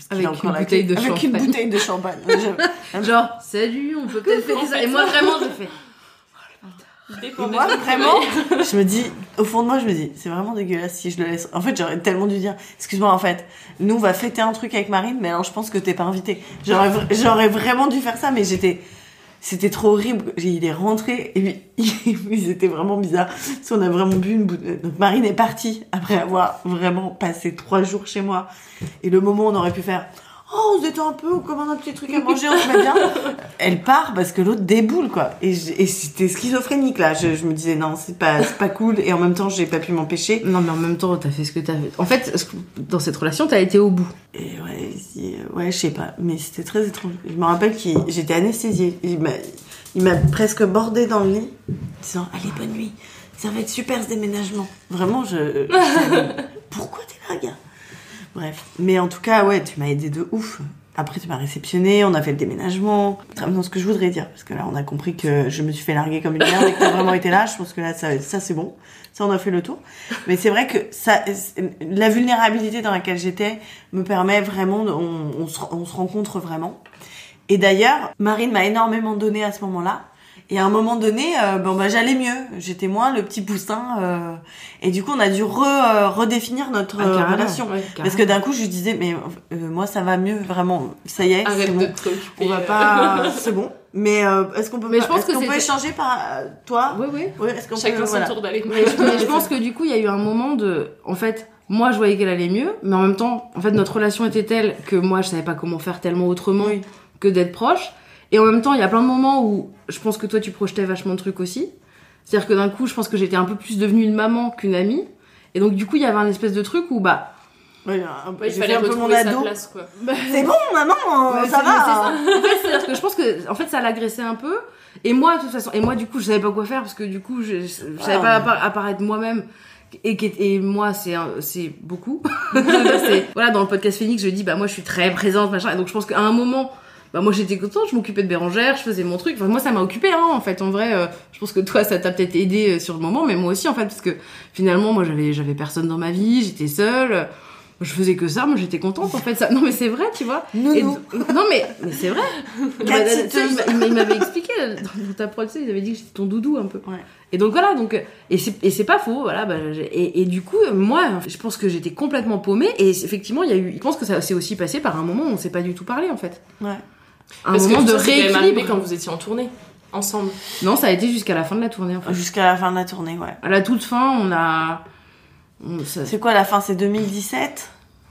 Avec une bouteille avec une bouteille de champagne. Genre salut on peut peut-être faire ça et moi vraiment j'ai fait Dépend Et moi, vraiment, je me dis, au fond de moi, je me dis, c'est vraiment dégueulasse si je le laisse. En fait, j'aurais tellement dû dire, excuse-moi, en fait, nous, on va fêter un truc avec Marine, mais alors je pense que t'es pas invité. J'aurais, vra- j'aurais vraiment dû faire ça, mais j'étais, c'était trop horrible. Il est rentré, et puis, ils étaient vraiment bizarres. Si on a vraiment bu une bouteille. Donc, Marine est partie après avoir vraiment passé trois jours chez moi. Et le moment où on aurait pu faire, Oh, on se détend un peu, on commande un petit truc à manger, on se met bien. Elle part parce que l'autre déboule, quoi. Et, c'était schizophrénique, là. Je, je me disais, non, c'est pas, pas cool. Et en même temps, j'ai pas pu m'empêcher. Non, mais en même temps, t'as fait ce que t'as fait. En fait, dans cette relation, t'as été au bout. Et ouais, si- euh, ouais, je sais pas. Mais c'était très étrange. Je me rappelle que j'étais anesthésiée. Il m'a, il m'a presque bordé dans le lit, disant, allez, bonne nuit. Ça va être super ce déménagement. Vraiment, je. je- Pourquoi t'es là, gars? Bref. Mais en tout cas, ouais, tu m'as aidé de ouf. Après, tu m'as réceptionné, on a fait le déménagement. Vraiment ce que je voudrais dire. Parce que là, on a compris que je me suis fait larguer comme une merde et que t'as vraiment été là. Je pense que là, ça, ça c'est bon. Ça, on a fait le tour. Mais c'est vrai que ça, la vulnérabilité dans laquelle j'étais me permet vraiment, de- on, se, on se rencontre vraiment. Et d'ailleurs, Marine m'a énormément donné à ce moment-là. Et à un moment donné, euh, bon, bah, j'allais mieux. J'étais moins le petit poussin. euh, et du coup, on a dû re, euh, redéfinir notre Ah, euh, relation. ouais, Parce que d'un coup, je disais, mais euh, moi, ça va mieux, vraiment. Ça y est, c'est bon. On va pas... c'est bon. Mais euh, est-ce qu'on peut, Mais je pense est-ce que qu'on peut échanger par euh, toi? Oui, oui. Oui, est-ce qu'on Chacun peut, son voilà. tour d'aller. Mais je, mais je pense que du coup, il y a eu un moment de. En fait, moi, je voyais qu'elle allait mieux, mais en même temps, en fait, notre relation était telle que moi, je savais pas comment faire tellement autrement Oui. que d'être proche. Et en même temps, il y a plein de moments où je pense que toi, tu projetais vachement de trucs aussi. C'est-à-dire que d'un coup, je pense que j'étais un peu plus devenue une maman qu'une amie. Et donc, du coup, il y avait un espèce de truc où, bah. Oui, un peu- Ouais, il fallait un peu mon ado. place, quoi. C'est bon, maman, Ouais, ça va. c'est ça. En fait, c'est-à-dire que je pense que, en fait, ça l'agressait un peu. Et moi, de toute façon, et moi, du coup, je savais pas quoi faire parce que du coup, je, je savais Ah. pas appara- apparaître moi-même. Et, et moi, c'est c'est beaucoup. Voilà, dans le podcast Phoenix, je dis, bah, moi, je suis très présente, machin. Et donc, je pense qu'à un moment, bah, moi, j'étais contente, je m'occupais de Bérangère, je faisais mon truc. Enfin, moi, ça m'a occupé, hein, en fait. En vrai, euh, je pense que toi, ça t'a peut-être aidé euh, sur le moment, mais moi aussi, en fait, parce que finalement, moi, j'avais, j'avais personne dans ma vie, j'étais seule. Je faisais que ça, moi j'étais contente en fait. Ça... Non mais c'est vrai, tu vois. Et- Non mais, mais c'est vrai. Bah, il m'a- il m'a- il m'avait expliqué euh, dans ta prod, tu sais, il avait dit que j'étais ton doudou un peu. Ouais. Et donc voilà, donc euh, et c'est pas faux, voilà. Bah, et, et du coup, euh, moi, je pense que j'étais complètement paumée. Et effectivement, il y a eu, je pense que ça s'est aussi passé par un moment où on s'est pas du tout parlé en fait. Ouais. Un Parce que moment tout de rééquilibre. quand vous étiez en tournée, ensemble. Non, ça a été jusqu'à la fin de la tournée en fait. Jusqu'à la fin de la tournée, ouais. À la toute fin, on a. ça- C'est quoi la fin C'est 2017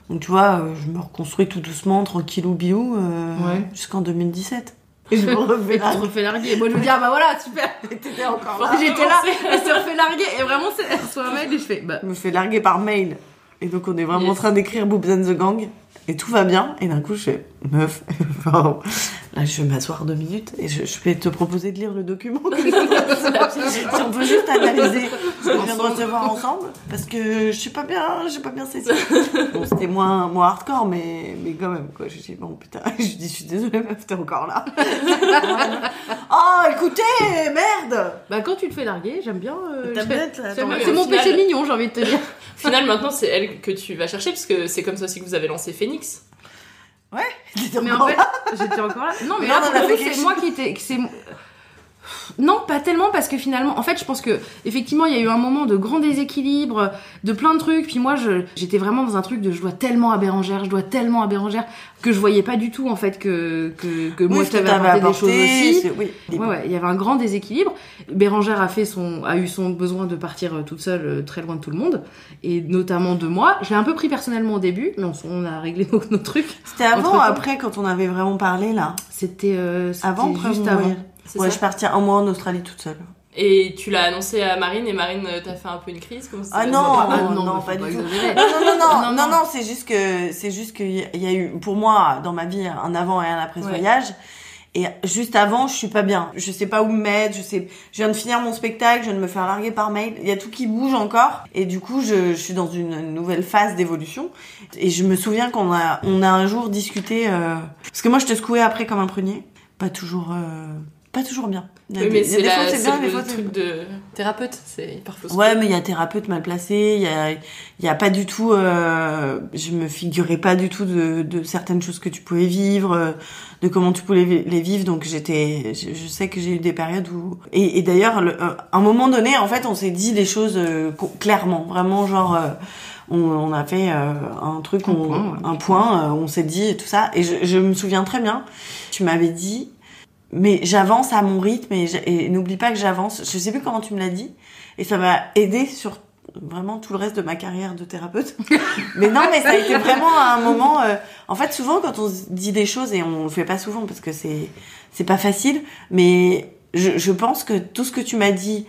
Donc tu vois, euh, je me reconstruis tout doucement, tranquillou biou, euh, Ouais. jusqu'en 2017. Et je me refais larguer. Moi, je me dis, ah bah voilà, super. T'étais encore là. J'étais là, elle se refait larguer. Et vraiment, c'est- elle reçoit un mail et je fais, bah. Je me fais larguer par mail. Et donc on est vraiment en train d'écrire Boobs and the Gang. Et tout va bien. Et d'un coup, je fais meuf. pardon. Là, je vais m'asseoir deux minutes et je, je vais te proposer de lire le document. si on peut juste analyser ce qu'on vient de recevoir ensemble. Parce que je suis pas bien, j'ai pas bien saisi. Bon, c'était moins, moins hardcore, mais, mais quand même, quoi. Je dis, bon, putain, je dis, je suis désolée, meuf, t'es encore là. oh, écoutez, merde! Bah, quand tu te fais larguer, j'aime bien. euh, je- c'est mon péché mignon, j'ai envie de te dire. Au final, maintenant, c'est elle que tu vas chercher, parce que c'est comme ça aussi que vous avez lancé Phoenix. Ouais, Mais en fait, j'étais encore là. Non, mais Mais là, on a le fait c'est moi qui étais. Non, pas tellement parce que finalement, en fait, je pense que effectivement, il y a eu un moment de grand déséquilibre, de plein de trucs. Puis moi, j'étais vraiment dans un truc de je dois tellement à Bérangère, je dois tellement à Bérangère que je voyais pas du tout en fait que que, que moi je t'avais apporté, des choses aussi. oui. Ouais, ouais, il y avait un grand déséquilibre. Bérangère a fait son, a eu son besoin de partir euh, toute seule, euh, très loin de tout le monde, et notamment de moi. Je l'ai un peu pris personnellement au début, mais on, on a réglé nos, nos trucs. C'était avant après quand on avait vraiment parlé là? C'était euh, Avant juste avant. C'est Ouais, ça je partie un mois en Australie toute seule. Et tu l'as annoncé à Marine, et Marine euh, t'a fait un peu une crise Comment ça Ah non, Ah non, non, non, pas du tout. Non, non, non, Non, c'est juste que, c'est juste qu'il y a- il y a eu, pour moi, dans ma vie, un avant et un après voyage. Et juste avant, je suis pas bien. Je sais pas où me mettre, je sais, je viens de finir mon spectacle, je viens de me faire larguer par mail. Il y a tout qui bouge encore. Et du coup, je, je suis dans une nouvelle phase d'évolution. Et je me souviens qu'on a, on a un jour discuté, euh, parce que moi, je te secouais après comme un prunier. Pas toujours, euh, pas toujours bien. Il y a Oui, des- mais c'est des fois, la- c'est c'est bien, des le fois, c'est truc de thérapeute, c'est hyper fausse. Ouais, mais il y a thérapeute mal placé, il y a, il y a pas du tout, euh, je me figurais pas du tout de, de certaines choses que tu pouvais vivre, euh, de comment tu pouvais les vivre, donc j'étais, je, je sais que j'ai eu des périodes où, et, et d'ailleurs, le- euh, à un moment donné, en fait, on s'est dit les choses euh, clairement, vraiment, genre, euh, on, on a fait euh, un truc, Un on- point, ouais. un point, euh, on s'est dit tout ça, et je, je me souviens très bien, tu m'avais dit, mais j'avance à mon rythme et, n'oublie pas que j'avance. Je sais plus comment tu me l'as dit et ça m'a aidé sur vraiment tout le reste de ma carrière de thérapeute. mais non, mais ça a été vraiment un moment. euh, en fait, souvent quand on dit des choses et on le fait pas souvent parce que c'est c'est pas facile, mais je, je pense que tout ce que tu m'as dit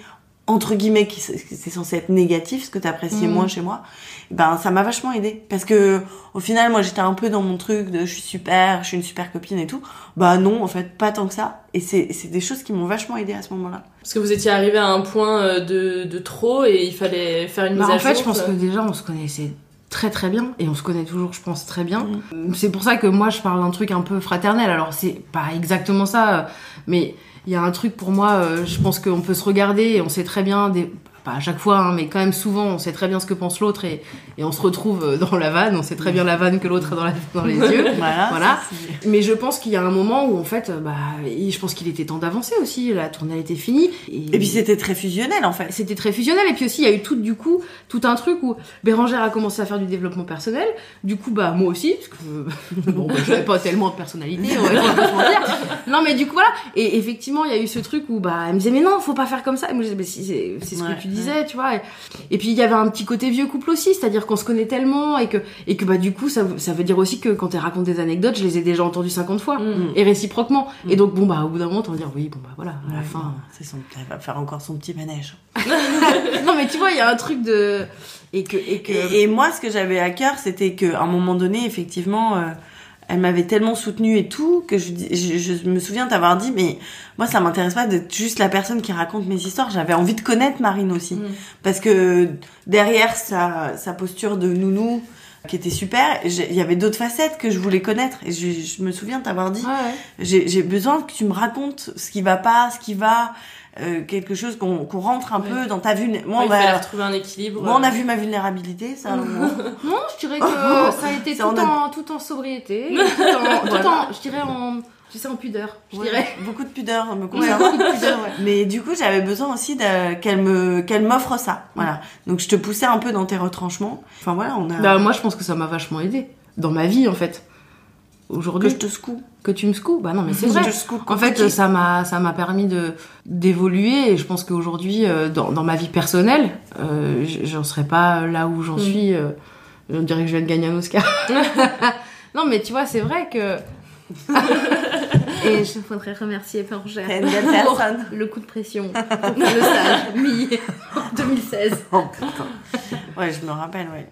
entre guillemets qui c'est censé être négatif, ce que t'appréciais Mhm. moins chez moi, ben ça m'a vachement aidé parce que au final moi j'étais un peu dans mon truc de je suis super, je suis une super copine et tout. Bah non, en fait, pas tant que ça. Et c'est c'est des choses qui m'ont vachement aidé à ce moment-là. Parce que vous étiez arrivé à un point euh, de, de trop et il fallait faire une Bah, mise à en fait, jour, je pense que déjà, on se connaissait très très bien et on se connaît toujours, je pense, très bien. Mm. C'est pour ça que moi, je parle d'un truc un peu fraternel. Alors, c'est pas exactement ça, euh, mais il y a un truc pour moi, euh, je pense qu'on peut se regarder et on sait très bien, des... pas à chaque fois, hein, mais quand même souvent, on sait très bien ce que pense l'autre et, et on se retrouve euh, dans la vanne, on sait très bien la vanne que l'autre a dans, la... dans les yeux. Voilà, voilà. ça, c'est- Mais je pense qu'il y a un moment où, en fait, euh, bah, je pense qu'il était temps d'avancer aussi. La tournée était finie. Et puis c'était très fusionnel en fait. C'était très fusionnel. Et puis aussi, il y a eu tout, du coup, tout un truc où Bérangère a commencé à faire du développement personnel. Du coup, bah, moi aussi, parce que, bon, bah, j'avais pas tellement de personnalité, on va mentir. Non, mais du coup, voilà. Et effectivement, il y a eu ce truc où, bah, elle me disait, mais non, faut pas faire comme ça. Et moi, je disais, mais si, c'est c'est ce Ouais, que tu disais, tu vois. Et, et puis, il y avait un petit côté vieux couple aussi, c'est-à-dire qu'on se connaît tellement et que, et que, bah, du coup, ça, ça veut dire aussi que quand elle raconte des anecdotes, je les ai déjà entendues 50 fois. Mm. Et réciproquement. Et donc, bon, bah, au bout d'un moment, t'en dire, oui, bon, bah, voilà, à la fin. c'est son, elle va faire encore son petit manège. non, mais tu vois, il y a un truc de. Et que. Et, que... Et, et moi, ce que j'avais à cœur, c'était qu'à un moment donné, effectivement, euh, elle m'avait tellement soutenue et tout que je, dis- je, je me souviens t'avoir dit, mais moi, ça m'intéresse pas d'être juste la personne qui raconte mes histoires. J'avais envie de connaître Marine aussi, Mm. parce que derrière sa, sa posture de nounou qui était super, il y avait d'autres facettes que je voulais connaître. Et je, je me souviens t'avoir dit, Ouais, ouais. j'ai j'ai besoin que tu me racontes ce qui va pas, ce qui va, euh, quelque chose qu'on qu'on rentre un Ouais. peu dans ta vue. Moi, Ouais, on va- retrouver un équilibre. Bon, on a vu ma vulnérabilité, ça. on- Non, je dirais que ça a été Ça, tout a- en, tout en sobriété, tout en, tout Voilà. en- je dirais en, tu sais, en pudeur, je Ouais, dirais. beaucoup de pudeur me Ouais, beaucoup de pudeur, ouais. Mais du coup, j'avais besoin aussi de- qu'elle me qu'elle m'offre ça. Voilà. Donc je te poussais un peu dans tes retranchements. Enfin voilà, on a Bah, moi, je pense que ça m'a vachement aidé dans ma vie, en fait. Que Aujourd'hui. je te secoue. Que tu me secoues Bah non, mais c'est Je vrai. te secoue En fait, ça m'a, ça m'a permis de d'évoluer et je pense qu'aujourd'hui, euh, dans, dans ma vie personnelle, euh, j'en serais pas là où j'en Mm. suis. euh, on dirait que je viens de gagner un Oscar. non, mais tu vois, c'est vrai que. et je voudrais remercier belle pour personne. le coup de pression pour le stage mi 2016. Oh putain. Ouais, je me rappelle, ouais.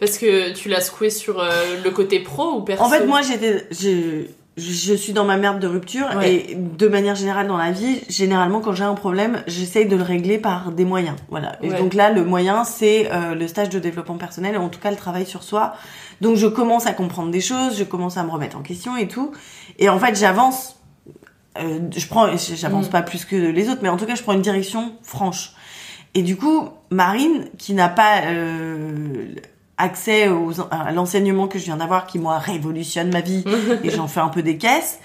Parce que tu l'as secoué sur euh, le côté pro ou perso En fait, moi, j'étais, je, je suis dans ma merde de rupture Ouais. et de manière générale dans la vie, généralement, quand j'ai un problème, j'essaye de le régler par des moyens. Voilà. Et Ouais. donc là, le moyen, c'est euh, le stage de développement personnel, en tout cas le travail sur soi. Donc je commence à comprendre des choses, je commence à me remettre en question et tout. Et en fait, j'avance. Euh, je prends, j'avance Mm. pas plus que les autres, mais en tout cas, je prends une direction franche. Et du coup, Marine, qui n'a pas euh, accès aux, à l'enseignement que je viens d'avoir, qui moi révolutionne ma vie, et j'en fais un peu des caisses.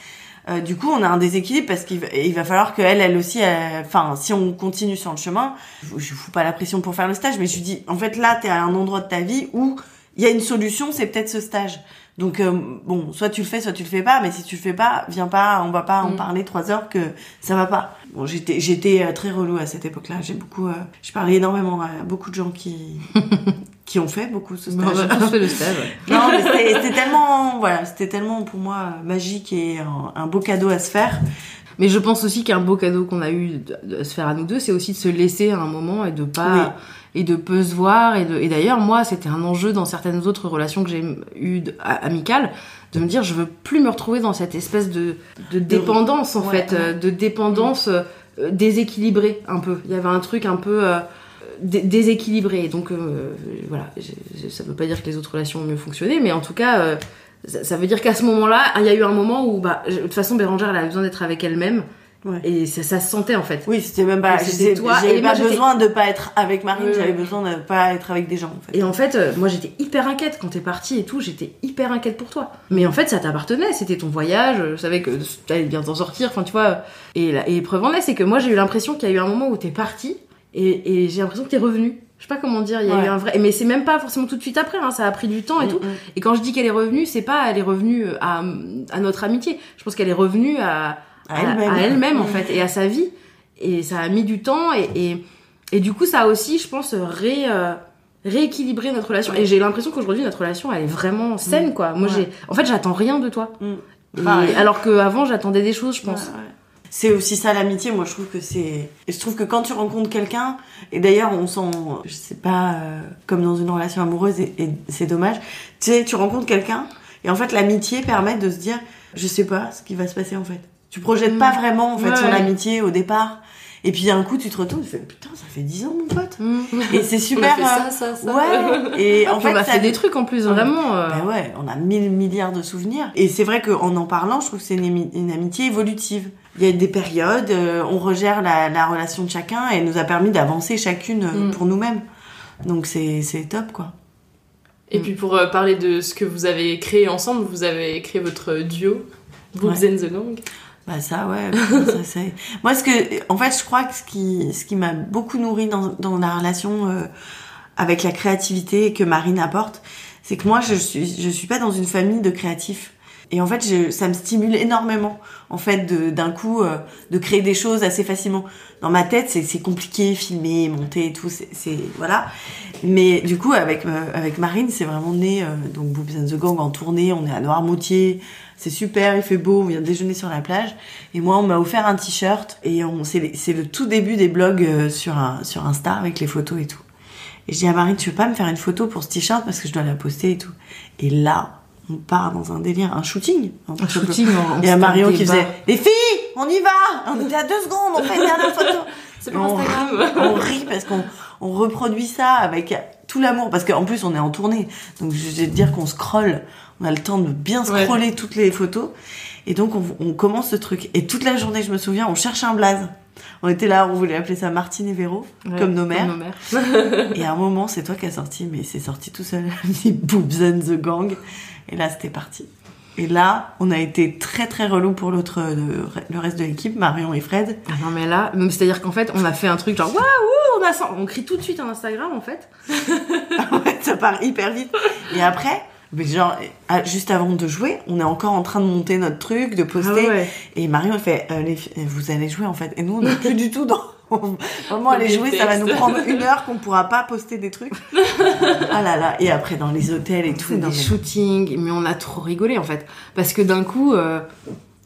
euh, du coup, on a un déséquilibre parce qu'il va, il va falloir qu'elle, elle aussi, enfin, si on continue sur le chemin, je, je fous pas la pression pour faire le stage, mais je lui dis, en fait, là, t'es à un endroit de ta vie où il y a une solution, c'est peut-être ce stage. Donc euh, bon, soit tu le fais, soit tu le fais pas, mais si tu le fais pas, viens pas, on va pas en Mm. parler trois heures que ça va pas. Bon, j'étais j'étais euh, très relou à cette époque-là. J'ai beaucoup, euh, je parlais énormément à beaucoup de gens qui qui ont fait beaucoup ce Bon, stage. on a tous fait le stage, ouais. non, mais c'était c'était tellement, voilà, c'était tellement pour moi euh, magique et un, un beau cadeau à se faire. Mais je pense aussi qu'un beau cadeau qu'on a eu de, se faire à nous deux, c'est aussi de se laisser à un moment et de pas et de peu se voir et de et d'ailleurs moi c'était un enjeu dans certaines autres relations que j'ai eues amicales de me dire je veux plus me retrouver dans cette espèce de de dépendance en Ouais, fait ouais. de dépendance euh, déséquilibrée un peu il y avait un truc un peu euh, dé- déséquilibré donc euh, voilà ça veut pas dire que les autres relations ont mieux fonctionné mais en tout cas ça, ça veut dire qu'à ce moment-là, il y a eu un moment où, bah, de toute façon, Bérangère, elle avait besoin d'être avec elle-même. Ouais. Et ça, ça se sentait, en fait. Oui, c'était même pas, c'était toi, j'avais moi, pas besoin de pas être avec Marine, j'avais besoin de pas être avec des gens, en fait. Et en fait, euh, moi, j'étais hyper inquiète quand t'es partie et tout. J'étais hyper inquiète pour toi. Mais en fait, ça t'appartenait. C'était ton voyage. Je savais que t'allais bien t'en sortir. Enfin, tu vois. Et, la, et preuve en est, c'est que moi, j'ai eu l'impression qu'il y a eu un moment où t'es partie. Et, et j'ai l'impression que t'es revenue. Je sais pas comment dire. Il y a Ouais. eu un vrai. Mais c'est même pas forcément tout de suite après. Hein, ça a pris du temps et Mm, tout. mm. Et quand je dis qu'elle est revenue, c'est pas elle est revenue à, à notre amitié. Je pense qu'elle est revenue à, À elle-même. à elle-même, en Mm. fait, et à sa vie. Et ça a mis du temps. Et, et, Et du coup, ça a aussi, je pense, ré, euh, rééquilibré notre relation. Et j'ai l'impression qu'aujourd'hui, notre relation, elle est vraiment saine, quoi. Moi, Ouais. j'ai, en fait, j'attends rien de toi. Et- Pareil. alors qu'avant, j'attendais des choses, je pense. C'est aussi ça l'amitié, moi je trouve que c'est... Je trouve que quand tu rencontres quelqu'un, et d'ailleurs on sent, je sais pas, euh, comme dans une relation amoureuse, et, et c'est dommage, tu sais, tu rencontres quelqu'un, et en fait l'amitié permet de se dire, je sais pas ce qui va se passer en fait. Tu projettes pas vraiment en fait Ouais, son ouais. amitié au départ, et puis d'un coup tu te retournes, tu fais, putain ça fait 10 ans mon pote. Et c'est super... On a fait euh, ça, ça, ça. Ouais, et en fait... on a ça- des trucs en plus, vraiment. euh, bah ouais, on a mille milliards de souvenirs. Et c'est vrai qu'en en parlant, je trouve que c'est une, ami- une amitié évolutive. Il y a des périodes, euh, on regère la, la relation de chacun et elle nous a permis d'avancer chacune euh, Mm. pour nous-mêmes. Donc c'est c'est top, quoi. Et puis pour parler de ce que vous avez créé ensemble, vous avez créé votre duo, Boobs Ouais. and the Gang. Bah ça, ouais. ça, Moi, ce que, en fait, je crois que ce qui, ce qui m'a beaucoup nourri dans, dans la relation euh, avec la créativité que Marine apporte, c'est que moi, je suis, je suis pas dans une famille de créatifs. Et en fait, je, ça me stimule énormément, en fait, d'un coup, euh, de créer des choses assez facilement. Dans ma tête, c'est compliqué, filmer, monter et tout, c'est voilà. Mais du coup, avec euh, avec Marine, c'est vraiment né euh, donc Boobs and the Gang en tournée. On est à Noirmoutier, c'est super, il fait beau, on vient déjeuner sur la plage. Et moi, on m'a offert un t-shirt et c'est le tout début des blogs euh, sur un sur Insta avec les photos et tout. Et je dis à Marine, tu veux pas me faire une photo pour ce t-shirt parce que je dois la poster et tout. Et là, on part dans un délire, un shooting. Un shooting, on- on Il y a Marion qui faisait, les filles, on y va On était à deux secondes, on fait une dernière photo. C'est on Instagram. rit, on rit parce qu'on on reproduit ça avec tout l'amour. Parce qu'en plus, on est en tournée. Donc, je vais te dire qu'on scrolle. On a le temps de bien Ouais. scroller toutes les photos. Et donc, on, on commence ce truc. Et toute la journée, je me souviens, on cherche un blaze. On était là, on voulait appeler ça Martine et Véro, Ouais, comme nos mères. nos mères. Et à un moment, c'est toi qui as sorti, mais c'est sorti tout seul. Les Boobs and the Gang. Et là, c'était parti. Et là, on a été très très relou pour l'autre, le, le reste de l'équipe, Marion et Fred. Ah non mais là, même c'est à dire qu'en fait on a fait un truc genre waouh, on a on crie tout de suite en Instagram en fait. Ouais, ça part hyper vite. Et après, mais genre, ah, juste avant de jouer, on est encore en train de monter notre truc, de poster. Ah ouais. Et Marion elle fait, euh, les vous allez jouer en fait. Et nous, on n'est plus du tout dans. Vraiment, aller Dans jouer, les ça va nous prendre une heure qu'on pourra pas poster des trucs. ah là là. Et après, dans les hôtels et tout. Non, des mais- shootings, mais on a trop rigolé en fait. Parce que d'un coup, euh,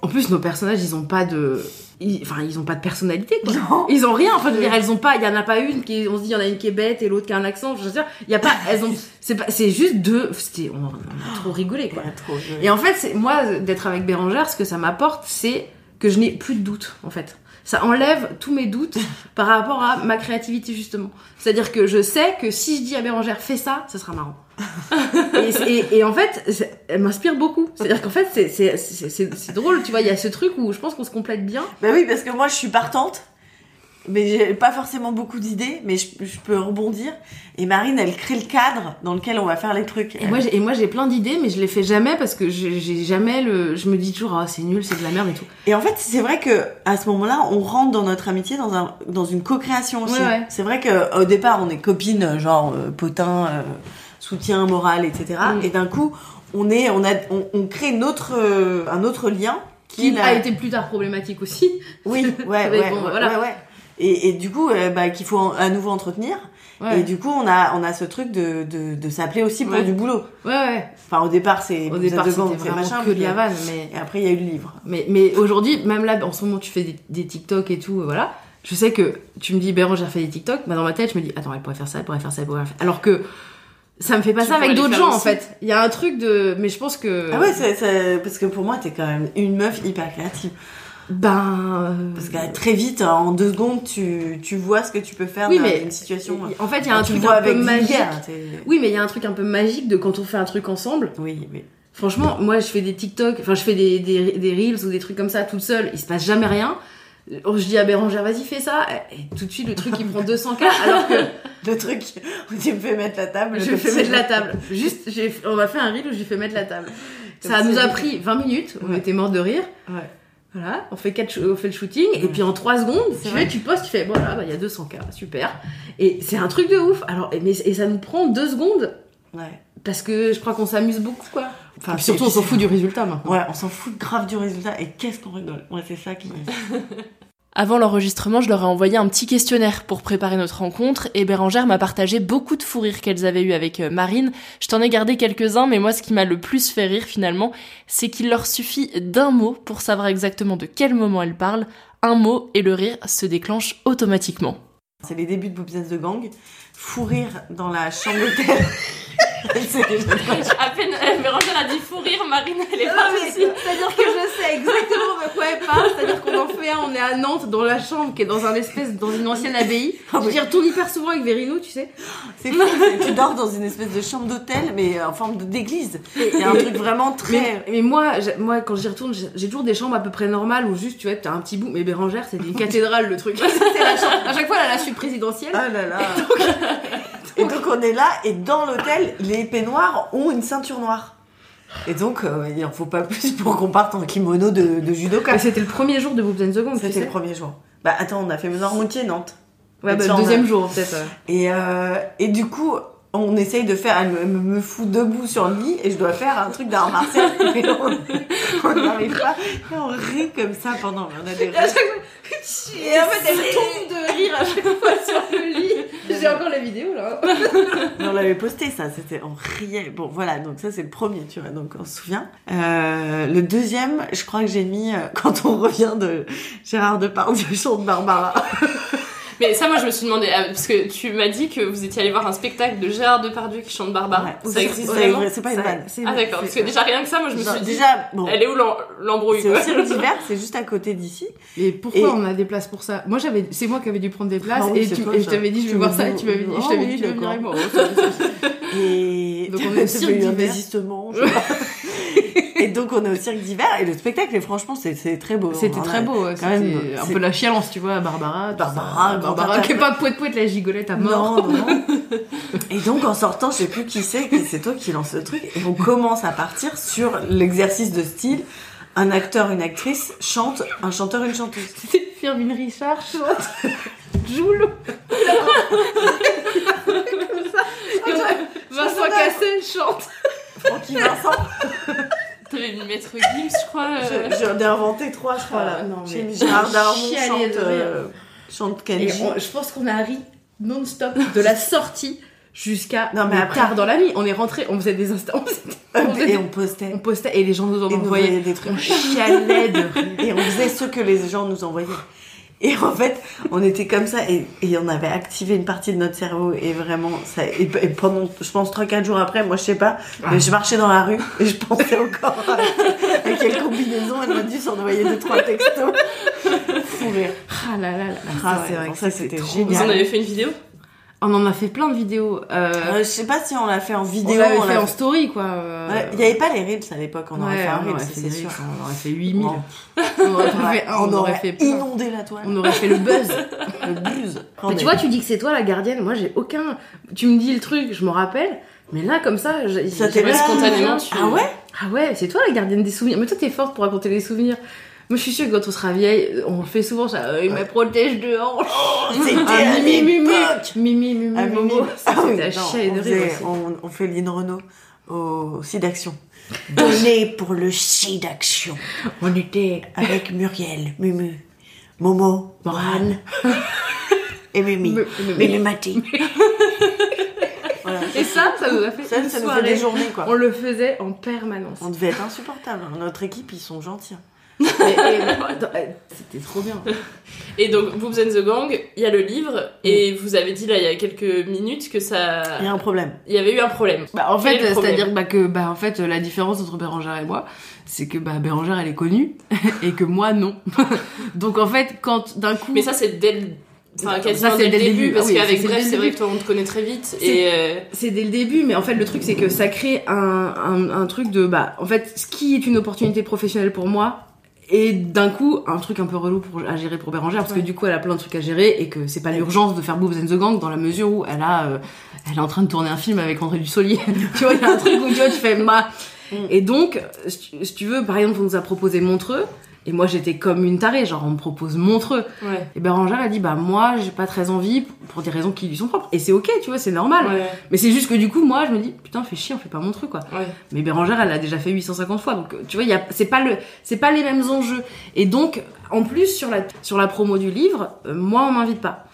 en plus nos personnages ils ont pas de. ils- Enfin, ils ont pas de personnalité quoi. Ils ont rien. Je veux dire, elles ont pas. Il y en a pas une qui. On se dit, il y en a une qui est bête et l'autre qui a un accent. Je veux dire, il y a pas. Elles ont. C'est pas. C'est juste deux. C'était. On, on a trop rigolé quoi. Trop. Et en fait, c'est moi d'être avec Bérangère, ce que ça m'apporte, c'est que je n'ai plus de doute en fait. Ça enlève tous mes doutes par rapport à ma créativité justement. C'est-à-dire que je sais que si je dis à Bérangère fais ça, ça sera marrant. et, et- et en fait, elle m'inspire beaucoup. C'est-à-dire qu'en fait, c'est drôle, tu vois, il y a ce truc où je pense qu'on se complète bien. Bah oui, parce que moi, je suis partante. Mais j'ai pas forcément beaucoup d'idées, mais je, je peux rebondir. Et Marine, elle crée le cadre dans lequel on va faire les trucs. Et moi, j'ai- et moi, j'ai plein d'idées, mais je les fais jamais parce que j'ai jamais le. Je me dis toujours, ah, c'est nul, c'est de la merde et tout. Et en fait, c'est vrai que à ce moment-là, on rentre dans notre amitié dans un dans une co-création aussi. Ouais, ouais. C'est vrai que au départ, on est copines, genre euh, potin, euh, soutien moral, etc. Mm. Et d'un coup, on est, on a, on, on crée notre euh, un autre lien Qui a été plus tard problématique aussi. Oui, ouais, Mais ouais, bon, ouais, voilà. ouais, ouais. Et, et du coup, euh, bah, qu'il faut en- à nouveau entretenir. Ouais. Et du coup, on a, on a ce truc de, de, de s'appeler aussi pour Ouais. du boulot. Ouais, ouais. Enfin, au départ, c'est Au départ, c'était vraiment machin, que de la vanne, mais. Et après, il y a eu le livre. Mais, mais aujourd'hui, même là, en ce moment, tu fais des, des TikTok et tout, voilà. Je sais que tu me dis, Bérangère fait des TikTok, bah dans ma tête, je me dis, attends, elle pourrait faire ça, elle pourrait faire ça, elle pourrait faire Alors que ça me fait pas Tu ça avec d'autres gens, en fait. Il y a un truc de. Mais je pense que. Ah ouais, c'est, c'est- parce que pour moi, t'es quand même une meuf hyper créative. Ben. euh, Parce que très vite, en deux secondes, tu, tu vois ce que tu peux faire Oui, dans mais une situation. En fait, il y a un truc un peu avec magique. t'es- Oui, mais il y a un truc un peu magique de quand on fait un truc ensemble. Oui, oui. Franchement, moi, je fais des TikTok, enfin, je fais des, des, des Reels ou des trucs comme ça toute seule. Il se passe jamais rien. Je dis à Bérangère, vas-y, fais ça. Et tout de suite, le truc, il prend 200K. Alors que Le truc où tu me fais mettre la table. je fais mettre la table. Juste, j'ai- on a fait un Reel où je lui fais mettre la table. Ça nous a pris 20 minutes. On Ouais. était morts de rire. Ouais. Voilà, on fait, quatre, on fait le shooting. Et puis en 3 secondes, tu, fais, tu postes, tu fais, voilà, bah, il y a 200K. Super. Et c'est un truc de ouf. Alors, et, mais, et ça nous prend 2 secondes. Ouais. Parce que je crois qu'on s'amuse beaucoup, quoi. Enfin, Et puis surtout, on s'en fout du résultat maintenant. Ouais, on s'en fout grave du résultat. Et qu'est-ce qu'on rigole? Ouais, c'est ça qui. Avant l'enregistrement, je leur ai envoyé un petit questionnaire pour préparer notre rencontre et Bérangère m'a partagé beaucoup de fous rires qu'elles avaient eu avec euh, Marine. Je t'en ai gardé quelques-uns, mais moi ce qui m'a le plus fait rire finalement, c'est qu'il leur suffit d'un mot pour savoir exactement de quel moment elles parlent. Un mot et le rire se déclenche automatiquement. C'est les débuts de Boobsens de Gang. Fou rire dans la chambre d'hôtel. à peine euh, Bérangère a dit fou rire, Marine, elle est pas mais aussi. C'est-à-dire que je sais exactement de quoi elle parle. C'est-à-dire qu'on en fait un, on est à Nantes, dans la chambre qui est dans un espèce, dans une ancienne abbaye. J'y retourne hyper souvent avec Vérino, tu sais. C'est fou, tu dors dans une espèce de chambre d'hôtel, mais en forme d'église. Il y a un truc vraiment très. Mais, mais moi, moi, quand j'y retourne, j'ai toujours des chambres à peu près normales où juste, tu vois, t'as un petit bout. Mais Bérangère, c'est une cathédrale, le truc. C'est la chambre. À chaque fois, elle a la suite présidentielle. Ah là là. Et donc on est là, et dans l'hôtel, les peignoirs ont une ceinture noire. Et donc, euh, il en faut pas plus pour qu'on parte en kimono de, de judoka. C'était le premier jour de Boobs and the C'était le premier jour. Bah attends, on a fait Noirmoutier, Nantes. Ouais, bah, le a- deuxième jour, peut-être. Et, euh, et du coup, on essaye de faire, elle me, fout debout sur le lit et je dois faire un truc d'art martial. Mais on n'arrive pas. Et on rit comme ça pendant. On a des fois, et en fait, elle tombe de rire à chaque fois sur le lit. J'ai encore la vidéo là. Mais on l'avait posté ça, c'était on riait. Bon voilà, donc ça c'est le premier, tu vois, donc on se souvient. Euh, le deuxième, je crois que j'ai mis euh, quand on revient de Gérard Depardieu sur de Barbara. Mais ça, moi, je me suis demandé, euh, parce que tu m'as dit que vous étiez allé voir un spectacle de Gérard Depardieu qui chante Barbara. Ouais. ça existe C'est vraiment vrai, c'est pas une vanne. Ah d'accord, parce que déjà rien que ça, moi je me suis dit, déjà, bon. elle est où l'em- l'embrouille C'est aussi le d'hiver, c'est juste à côté d'ici. Et pourquoi Et- on a des places pour ça? Moi, j'avais, c'est moi qui avais dû prendre des places Ah oui, et, je t'avais dit je vais voir ça et tu m'avais dit, je t'avais dit veux venir avec d'accord. moi. Et Donc, on a eu un désistement. donc on est au cirque d'hiver et le spectacle, et franchement, c'est c'est très beau. C'était très beau, ouais, quand même. un peu la chialance, tu vois, Barbara. Barbara, Barbara qui est pas poète poète la gigolette à mort. Non, non, non. Et donc en sortant, je sais plus qui c'est, c'est toi qui lance le truc, et on commence à partir sur l'exercice de style. Un acteur, une actrice chante, un chanteur, une chanteuse. C'était Firmin Richard chante. Joule. Comme ça. Vincent Cassel chante. Francky Vincent. T'avais mis Maître Gims, je crois. euh, Je- J'en ai inventé trois, je crois là. Ah, non, J'ai mais mis Gérard Darmon chante, euh, chante Et Kenji. on- je pense qu'on a ri non-stop de la sortie jusqu'à Non, mais après- tard dans la nuit. On est rentré, on faisait des instants. on faisait- on faisait Et des- on postait. on postait et les gens nous en Et nous envoyaient envoyaient des trucs. On chialait de rire. Et on faisait ce que les gens nous envoyaient. Et en fait, on était comme ça et, et on avait activé une partie de notre cerveau et vraiment, ça, et, et pendant, je pense, 3-4 jours après, moi je sais pas, mais je marchais dans la rue et je pensais encore à, à quelle combinaison elle m'a dû s'envoyer deux trois textos. Fou rire. Ah là là là. Ah c'est ouais, vrai que ça c'était génial. Vous en avez fait une vidéo? On en a fait plein de vidéos. Euh, Euh, je sais pas si on l'a fait en vidéo. on l'avait fait en story quoi. euh, Ouais, Il y avait pas les reels à l'époque, on aurait ouais, fait un on reel, aurait ça, fait c'est sûr. reels, On aurait fait 8000. Bon. On aurait fait on, on aurait aurait fait inondé la toile. On aurait fait le buzz. Le buzz. Mais tu vois, tu dis que c'est toi la gardienne. Moi, j'ai aucun. Tu me dis le truc, je me rappelle. Mais là, comme ça, Ça t'est spontanément, tu- Ah ouais? Ah ouais, c'est toi la gardienne des souvenirs. Mais toi, t'es forte pour raconter les souvenirs. Moi, je suis sûre que quand on sera vieille, on fait souvent ça. euh, Il me protège de hanche. C'était Ah, Mimi, Mimi. Mimi, Mimi, Ah, Mimi. Momo. Ça, Ah oui, non, on, faisait- on, on fait Lynn Renault au SIDAction. Donné pour le SIDAction. On était. Avec Muriel, Mumu, Momo, Morane et Mimi. Mimi Mati. Voilà. Et ça, ça nous a fait Ça, une ça nous fait des journées, quoi. On le faisait en permanence. On devait être insupportable. hein. Notre équipe, ils sont gentils. Et- et- attends, euh, C'était trop bien. Et donc, Boobs and the Gang, il y a le livre, et vous avez dit là il y a quelques minutes que ça. Il y a un problème. Il y avait eu un problème. Bah, en fait, c'est-à-dire bah, que bah, en fait, la différence entre Bérangère et moi, c'est que bah, Bérangère, elle est connue et que moi, non. Donc en fait, quand d'un coup. Mais ça, c'est dès le. Enfin, Ça, quasiment c'est dès le début, parce Ah oui, qu'avec Bref, dès c'est vrai début. que toi, on te connaît très vite, C'est- et. euh, C'est dès le début, mais en fait, le truc, c'est que ça crée un, un, un truc de. Bah, en fait, ce qui est une opportunité professionnelle pour moi, et d'un coup, un truc un peu relou pour, à gérer pour Bérangère, parce que du coup, elle a plein de trucs à gérer, et que c'est pas l'urgence de faire Boobs and the Gang dans la mesure où elle a. euh, elle est en train de tourner un film avec André Dussolier. tu vois, il y a un truc où tu vois, tu fais. Ma... Et donc, si tu- si tu veux, par exemple, on nous a proposé Montreux. Et moi, j'étais comme une tarée, genre, on me propose Montreux. Ouais. Et Bérangère a dit, bah, moi, j'ai pas très envie pour des raisons qui lui sont propres. Et c'est ok, tu vois, c'est normal. Ouais. Mais c'est juste que du coup, moi, je me dis, putain, fais chier, on fait pas Montreux, quoi. Ouais. Mais Bérangère, elle l'a déjà fait 850 fois. Donc, tu vois, y a, c'est pas le, c'est pas les mêmes enjeux. Et donc, en plus, sur la, sur la promo du livre, euh, moi, on m'invite pas.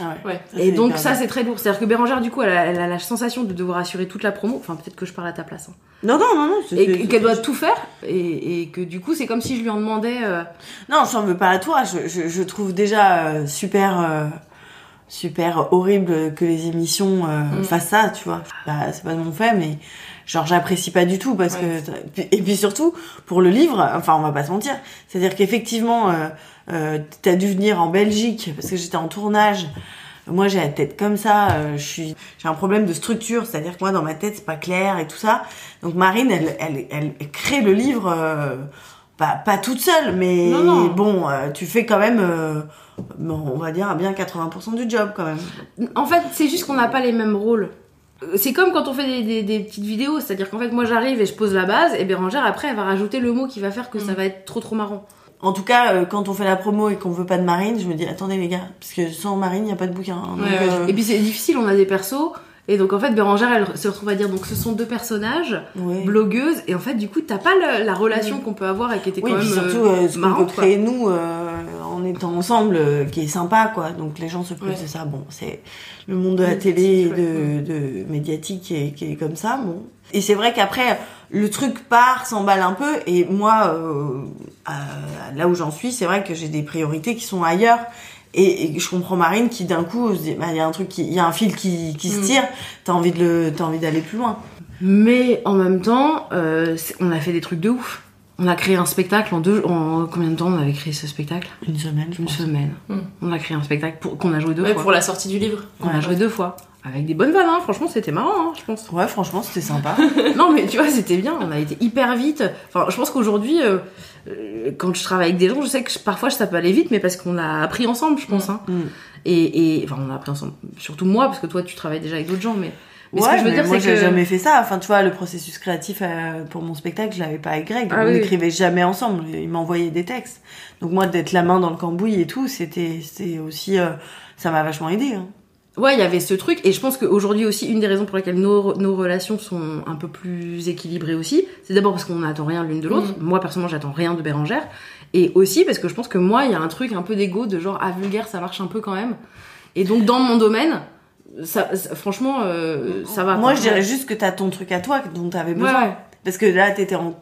Ah ouais. Ouais. Ça, Et donc ça c'est très lourd. C'est-à-dire que Bérangère du coup elle a, elle a la sensation de devoir assurer toute la promo. Enfin peut-être que je parle à ta place. hein. Non, non, non, non. Et qu'elle doit tout faire. Et, et que du coup c'est comme si je lui en demandais. euh, Non, je t'en veux pas à toi. Je, je, je trouve déjà euh, super, euh, super horrible que les émissions euh, Mm. fassent ça, tu vois. Bah, c'est pas de mon fait, mais genre j'apprécie pas du tout parce Ouais. que et puis surtout pour le livre, enfin on va pas se mentir, c'est-à-dire qu'effectivement euh, t'as dû venir en Belgique parce que j'étais en tournage. Moi, j'ai la tête comme ça. euh, je suis, j'ai un problème de structure, c'est-à-dire que moi, dans ma tête, c'est pas clair et tout ça. Donc, Marine, elle, elle, elle, elle crée le livre, euh, pas, pas toute seule, mais Non, non. bon, tu fais quand même, bon, on va dire, bien 80% du job quand même. En fait c'est juste qu'on n'a pas les mêmes rôles. C'est comme quand on fait des, des- des petites vidéos, c'est-à-dire qu'en fait moi j'arrive et je pose la base et Bérangère après elle va rajouter le mot qui va faire que ça va être trop trop marrant. En tout cas, euh, quand on fait la promo et qu'on veut pas de Marine, je me dis, attendez les gars, parce que sans Marine, il n'y a pas de bouquin. hein. Donc, Ouais, ouais. euh, Et puis c'est difficile, on a des persos. Et donc en fait Bérangère elle se retrouve à dire donc ce sont deux personnages, ouais. blogueuses et en fait du coup t'as pas la relation qu'on peut avoir et qui était Oui, quand même puis surtout, euh, euh, ce qu'on peut quoi. créer nous euh, en étant ensemble, euh, qui est sympa, quoi. Donc les gens se privent Ouais. de ça. Bon, c'est le monde de la télé, et de, de médiatique qui est, qui est comme ça. Bon. Et c'est vrai qu'après, le truc part, s'emballe un peu. Et moi, là où j'en suis, c'est vrai que j'ai des priorités qui sont ailleurs. Et, et je comprends Marine qui d'un coup se dit, bah, il y a un truc, qui- il y a un fil qui, qui se Mm. tire. T'as envie de le, t'as envie d'aller plus loin. Mais en même temps, euh, on a fait des trucs de ouf. On a créé un spectacle en deux. En combien de temps on avait créé ce spectacle? Une semaine, je Une pense. semaine. Mm. On a créé un spectacle pour- qu'on a joué deux Ouais, fois. pour la sortie du livre. On a joué deux fois. Avec des bonnes vannes, hein. franchement, c'était marrant, hein, je pense. Ouais, franchement, c'était sympa. non, mais tu vois, c'était bien. On a été hyper vite. Enfin, je pense qu'aujourd'hui, euh, euh, quand je travaille avec des gens, je sais que je- parfois ça peut aller vite, mais parce qu'on a appris ensemble, je pense. Hein. Mm. Et, et enfin, on a appris ensemble. Surtout moi, parce que toi, tu travailles déjà avec d'autres gens, mais. Mais ouais, ce que je veux mais dire, moi c'est j'ai que. jamais fait ça. Enfin, tu vois, le processus créatif euh, pour mon spectacle, je l'avais pas avec Greg. Ah on oui. n'écrivait jamais ensemble. Il m'envoyait des textes. Donc moi, d'être la main dans le cambouis et tout, c'était, c'était aussi, euh, ça m'a vachement aidé. Hein. Ouais, il y avait ce truc, et je pense qu'aujourd'hui aussi, une des raisons pour lesquelles nos, nos relations sont un peu plus équilibrées aussi, c'est d'abord parce qu'on n'attend rien l'une de l'autre. Moi, personnellement, j'attends rien de Bérangère. Et aussi parce que je pense que moi, il y a un truc un peu d'ego, de genre, ah, vulgaire, ça marche un peu quand même. Et donc, dans mon domaine, ça, ça- franchement, euh, ça va. Moi, je dirais juste que t'as ton truc à toi dont t'avais besoin. ouais. Parce que là, t'étais en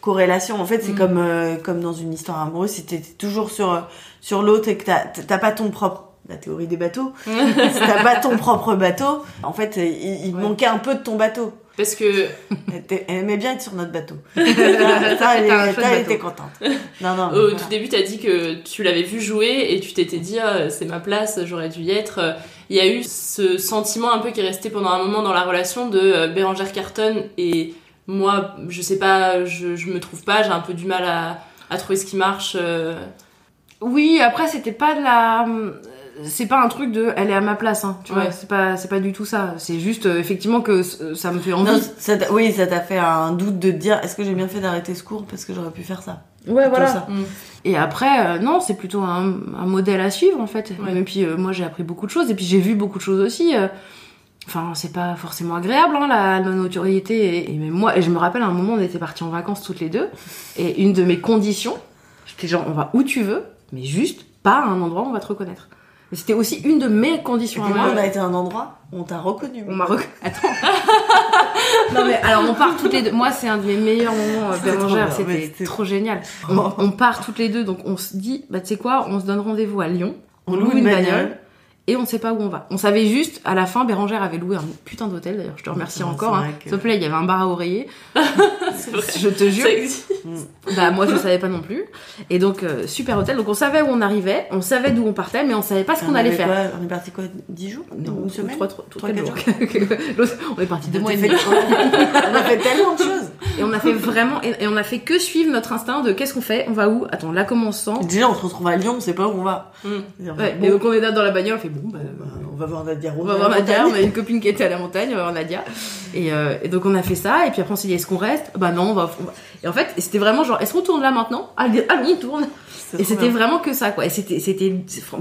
corrélation. En fait, c'est Mm. comme, euh, comme dans une histoire amoureuse, si t'es toujours sur, sur l'autre et que t'as, t'as pas ton propre, la théorie des bateaux, si t'as pas ton propre bateau, en fait, il, il manquait un peu de ton bateau. Parce que. Elle, aimait bien être sur notre bateau. ça, elle, était contente. Non, non. Au voilà. tout début, t'as dit que tu l'avais vu jouer et tu t'étais dit ah, c'est ma place, j'aurais dû y être. Il y a eu ce sentiment un peu qui est resté pendant un moment dans la relation de euh, Bérangère Carton et moi, je sais pas, je, je me trouve pas, j'ai un peu du mal à, à trouver ce qui marche. euh. Oui, après, c'était pas de la. C'est pas un truc de elle est à ma place, hein, tu Ouais. vois. C'est pas, c'est pas du tout ça. C'est juste, euh, effectivement, que ça me fait envie. Non, ça oui, ça t'a fait un doute de te dire est-ce que j'ai bien fait d'arrêter ce cours parce que j'aurais pu faire ça? Ouais, voilà. ça. Mm. Et après, euh, non, c'est plutôt un, un modèle à suivre en fait. Ouais. Et puis euh, moi j'ai appris beaucoup de choses et puis j'ai vu beaucoup de choses aussi. euh. Enfin, c'est pas forcément agréable hein, la, notoriété. Et, et même moi, et je me rappelle à un moment on était partis en vacances toutes les deux et une de mes conditions, c'était genre on va où tu veux, mais juste pas à un endroit où on va te reconnaître. Mais c'était aussi une de mes conditions à moi. moi, on a été à un endroit, on t'a reconnu. On m'a reconnu. Attends. non mais alors on part toutes les deux. Moi c'est un de mes meilleurs moments euh, C'était trop Bérangère, c'était trop génial. On, on part toutes les deux donc on se dit bah tu sais quoi, on se donne rendez-vous à Lyon. On loue une bagnole. Et on sait pas où on va. On savait juste à la fin Bérangère avait loué un putain d'hôtel d'ailleurs. Je te remercie Ouais, encore. Hein. que- S'il te plaît, il y avait un bar à oreiller. Je te jure. Ça existe. Bah moi je savais pas non plus. Et donc euh, super hôtel. Donc on savait où on arrivait, on savait d'où on partait, mais on savait pas ce qu'on On allait faire. on est parti quoi? 10 jours? Non, Une semaine? trois, trois, Trois, quatre quatre jours. L'autre, on est parti deux mois et fait- demi. on a fait tellement de choses. Et on a fait vraiment, et, et on a fait que suivre notre instinct de qu'est-ce qu'on fait, on va où, attends, là comment on se sent? Déjà, on se retrouve à Lyon, on sait pas où on va. Mm. Ouais, bon, et donc on est là dans la bagnole, on fait bon, bah, bah, on va voir Nadia Rose. on va voir Nadia, on a une copine qui était à la montagne, on va voir Nadia. Et, euh, et donc on a fait ça, et puis après on s'est dit est-ce qu'on reste? Bah non, on va. on va- Et en fait, c'était vraiment genre est-ce qu'on tourne là maintenant? Allez, allons, on tourne. Et c'était vraiment que ça, quoi. Et c'était, c'était,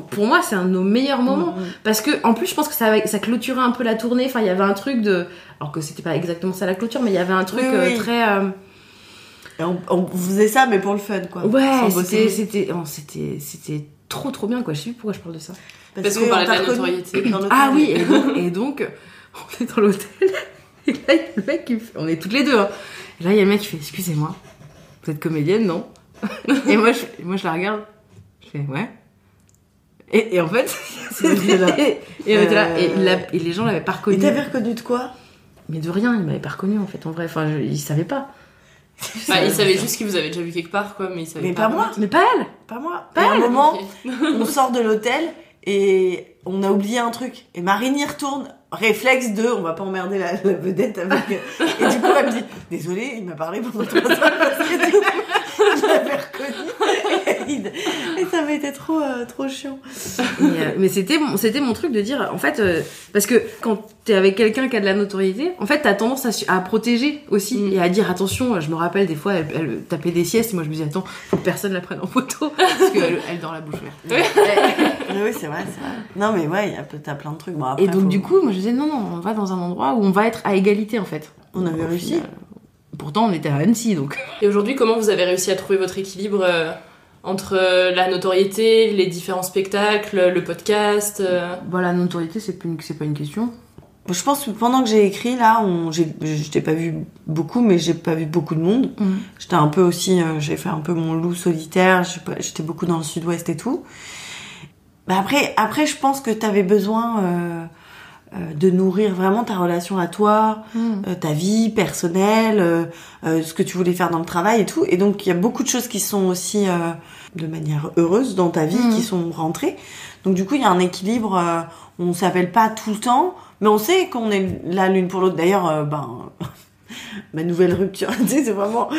pour moi, c'est un de nos meilleurs moments. Parce que, en plus, je pense que ça, clôturait un peu la tournée. Enfin, il y avait un truc de. Alors que c'était pas exactement ça la clôture, mais il y avait un truc Oui, euh, très. euh, Et on, on faisait ça, mais pour le fun, quoi. Ouais, c'était, c'était, oh, c'était, c'était trop trop bien, quoi. Je sais plus pourquoi je parle de ça. Parce qu'on parlait de la notoriété. Dans. Ah oui, et donc, et donc, on est dans l'hôtel. Et là, il y a le mec qui fait- On est toutes les deux. Hein. Et là, il y a le mec qui fait Excusez-moi, vous êtes comédienne, non et, moi, je, moi, je la regarde. Je fais Ouais. Et, et en fait, là. et, et là, Euh, l'a- et les gens l'avaient pas reconnu. Et t'avais reconnu de quoi? Mais de rien, il m'avait pas reconnu en fait, en vrai. Enfin, je, il savait pas. Bah, il savait juste qu'il vous avait déjà vu quelque part, quoi, mais il savait Mais pas. pas moi. Mais pas elle Pas moi. Pas et à un moment, on sort de l'hôtel et on a oublié un truc. Et Marine y retourne. Réflexe de, on va pas emmerder la, la vedette avec. Et du coup, elle me dit, désolé, il m'a parlé pendant trois heures je l'avais reconnu. Et, ça été trop, euh, trop chiant. Et, euh, mais c'était mon, c'était mon truc de dire, en fait, euh, parce que quand t'es avec quelqu'un qui a de la notoriété, en fait, t'as tendance à, à protéger aussi Mm. et à dire attention. Je me rappelle des fois, elle, elle tapait des siestes et moi je me disais attends, faut que personne la prenne en photo parce qu'elle elle dort la bouche ouverte. Oui, c'est vrai, c'est vrai. Non, mais ouais, t'as plein de trucs. Bon, après, Et donc faut- du coup, moi je disais non non, on va dans un endroit où on va être à égalité en fait. On avait réussi. Pourtant, on était à Annecy donc. Et aujourd'hui, comment vous avez réussi à trouver votre équilibre euh, entre euh, la notoriété, les différents spectacles, le podcast euh, Voilà, la notoriété c'est pas une, c'est pas une question. Je pense que pendant que j'ai écrit, là, on, j'ai, je t'ai pas vu beaucoup, mais j'ai pas vu beaucoup de monde. Mm. J'étais un peu aussi, euh, j'ai fait un peu mon loup solitaire, j'étais beaucoup dans le sud-ouest et tout. Mais après, après, je pense que t'avais besoin euh, de nourrir vraiment ta relation à toi, Mm. euh, ta vie personnelle, euh, euh, ce que tu voulais faire dans le travail et tout. Et donc, il y a beaucoup de choses qui sont aussi euh, de manière heureuse dans ta vie, qui sont rentrées. Donc, du coup, il y a un équilibre. euh, on s'appelle pas tout le temps, mais on sait qu'on est là l'une pour l'autre. D'ailleurs, euh, ben, ma nouvelle rupture, tu sais, c'est vraiment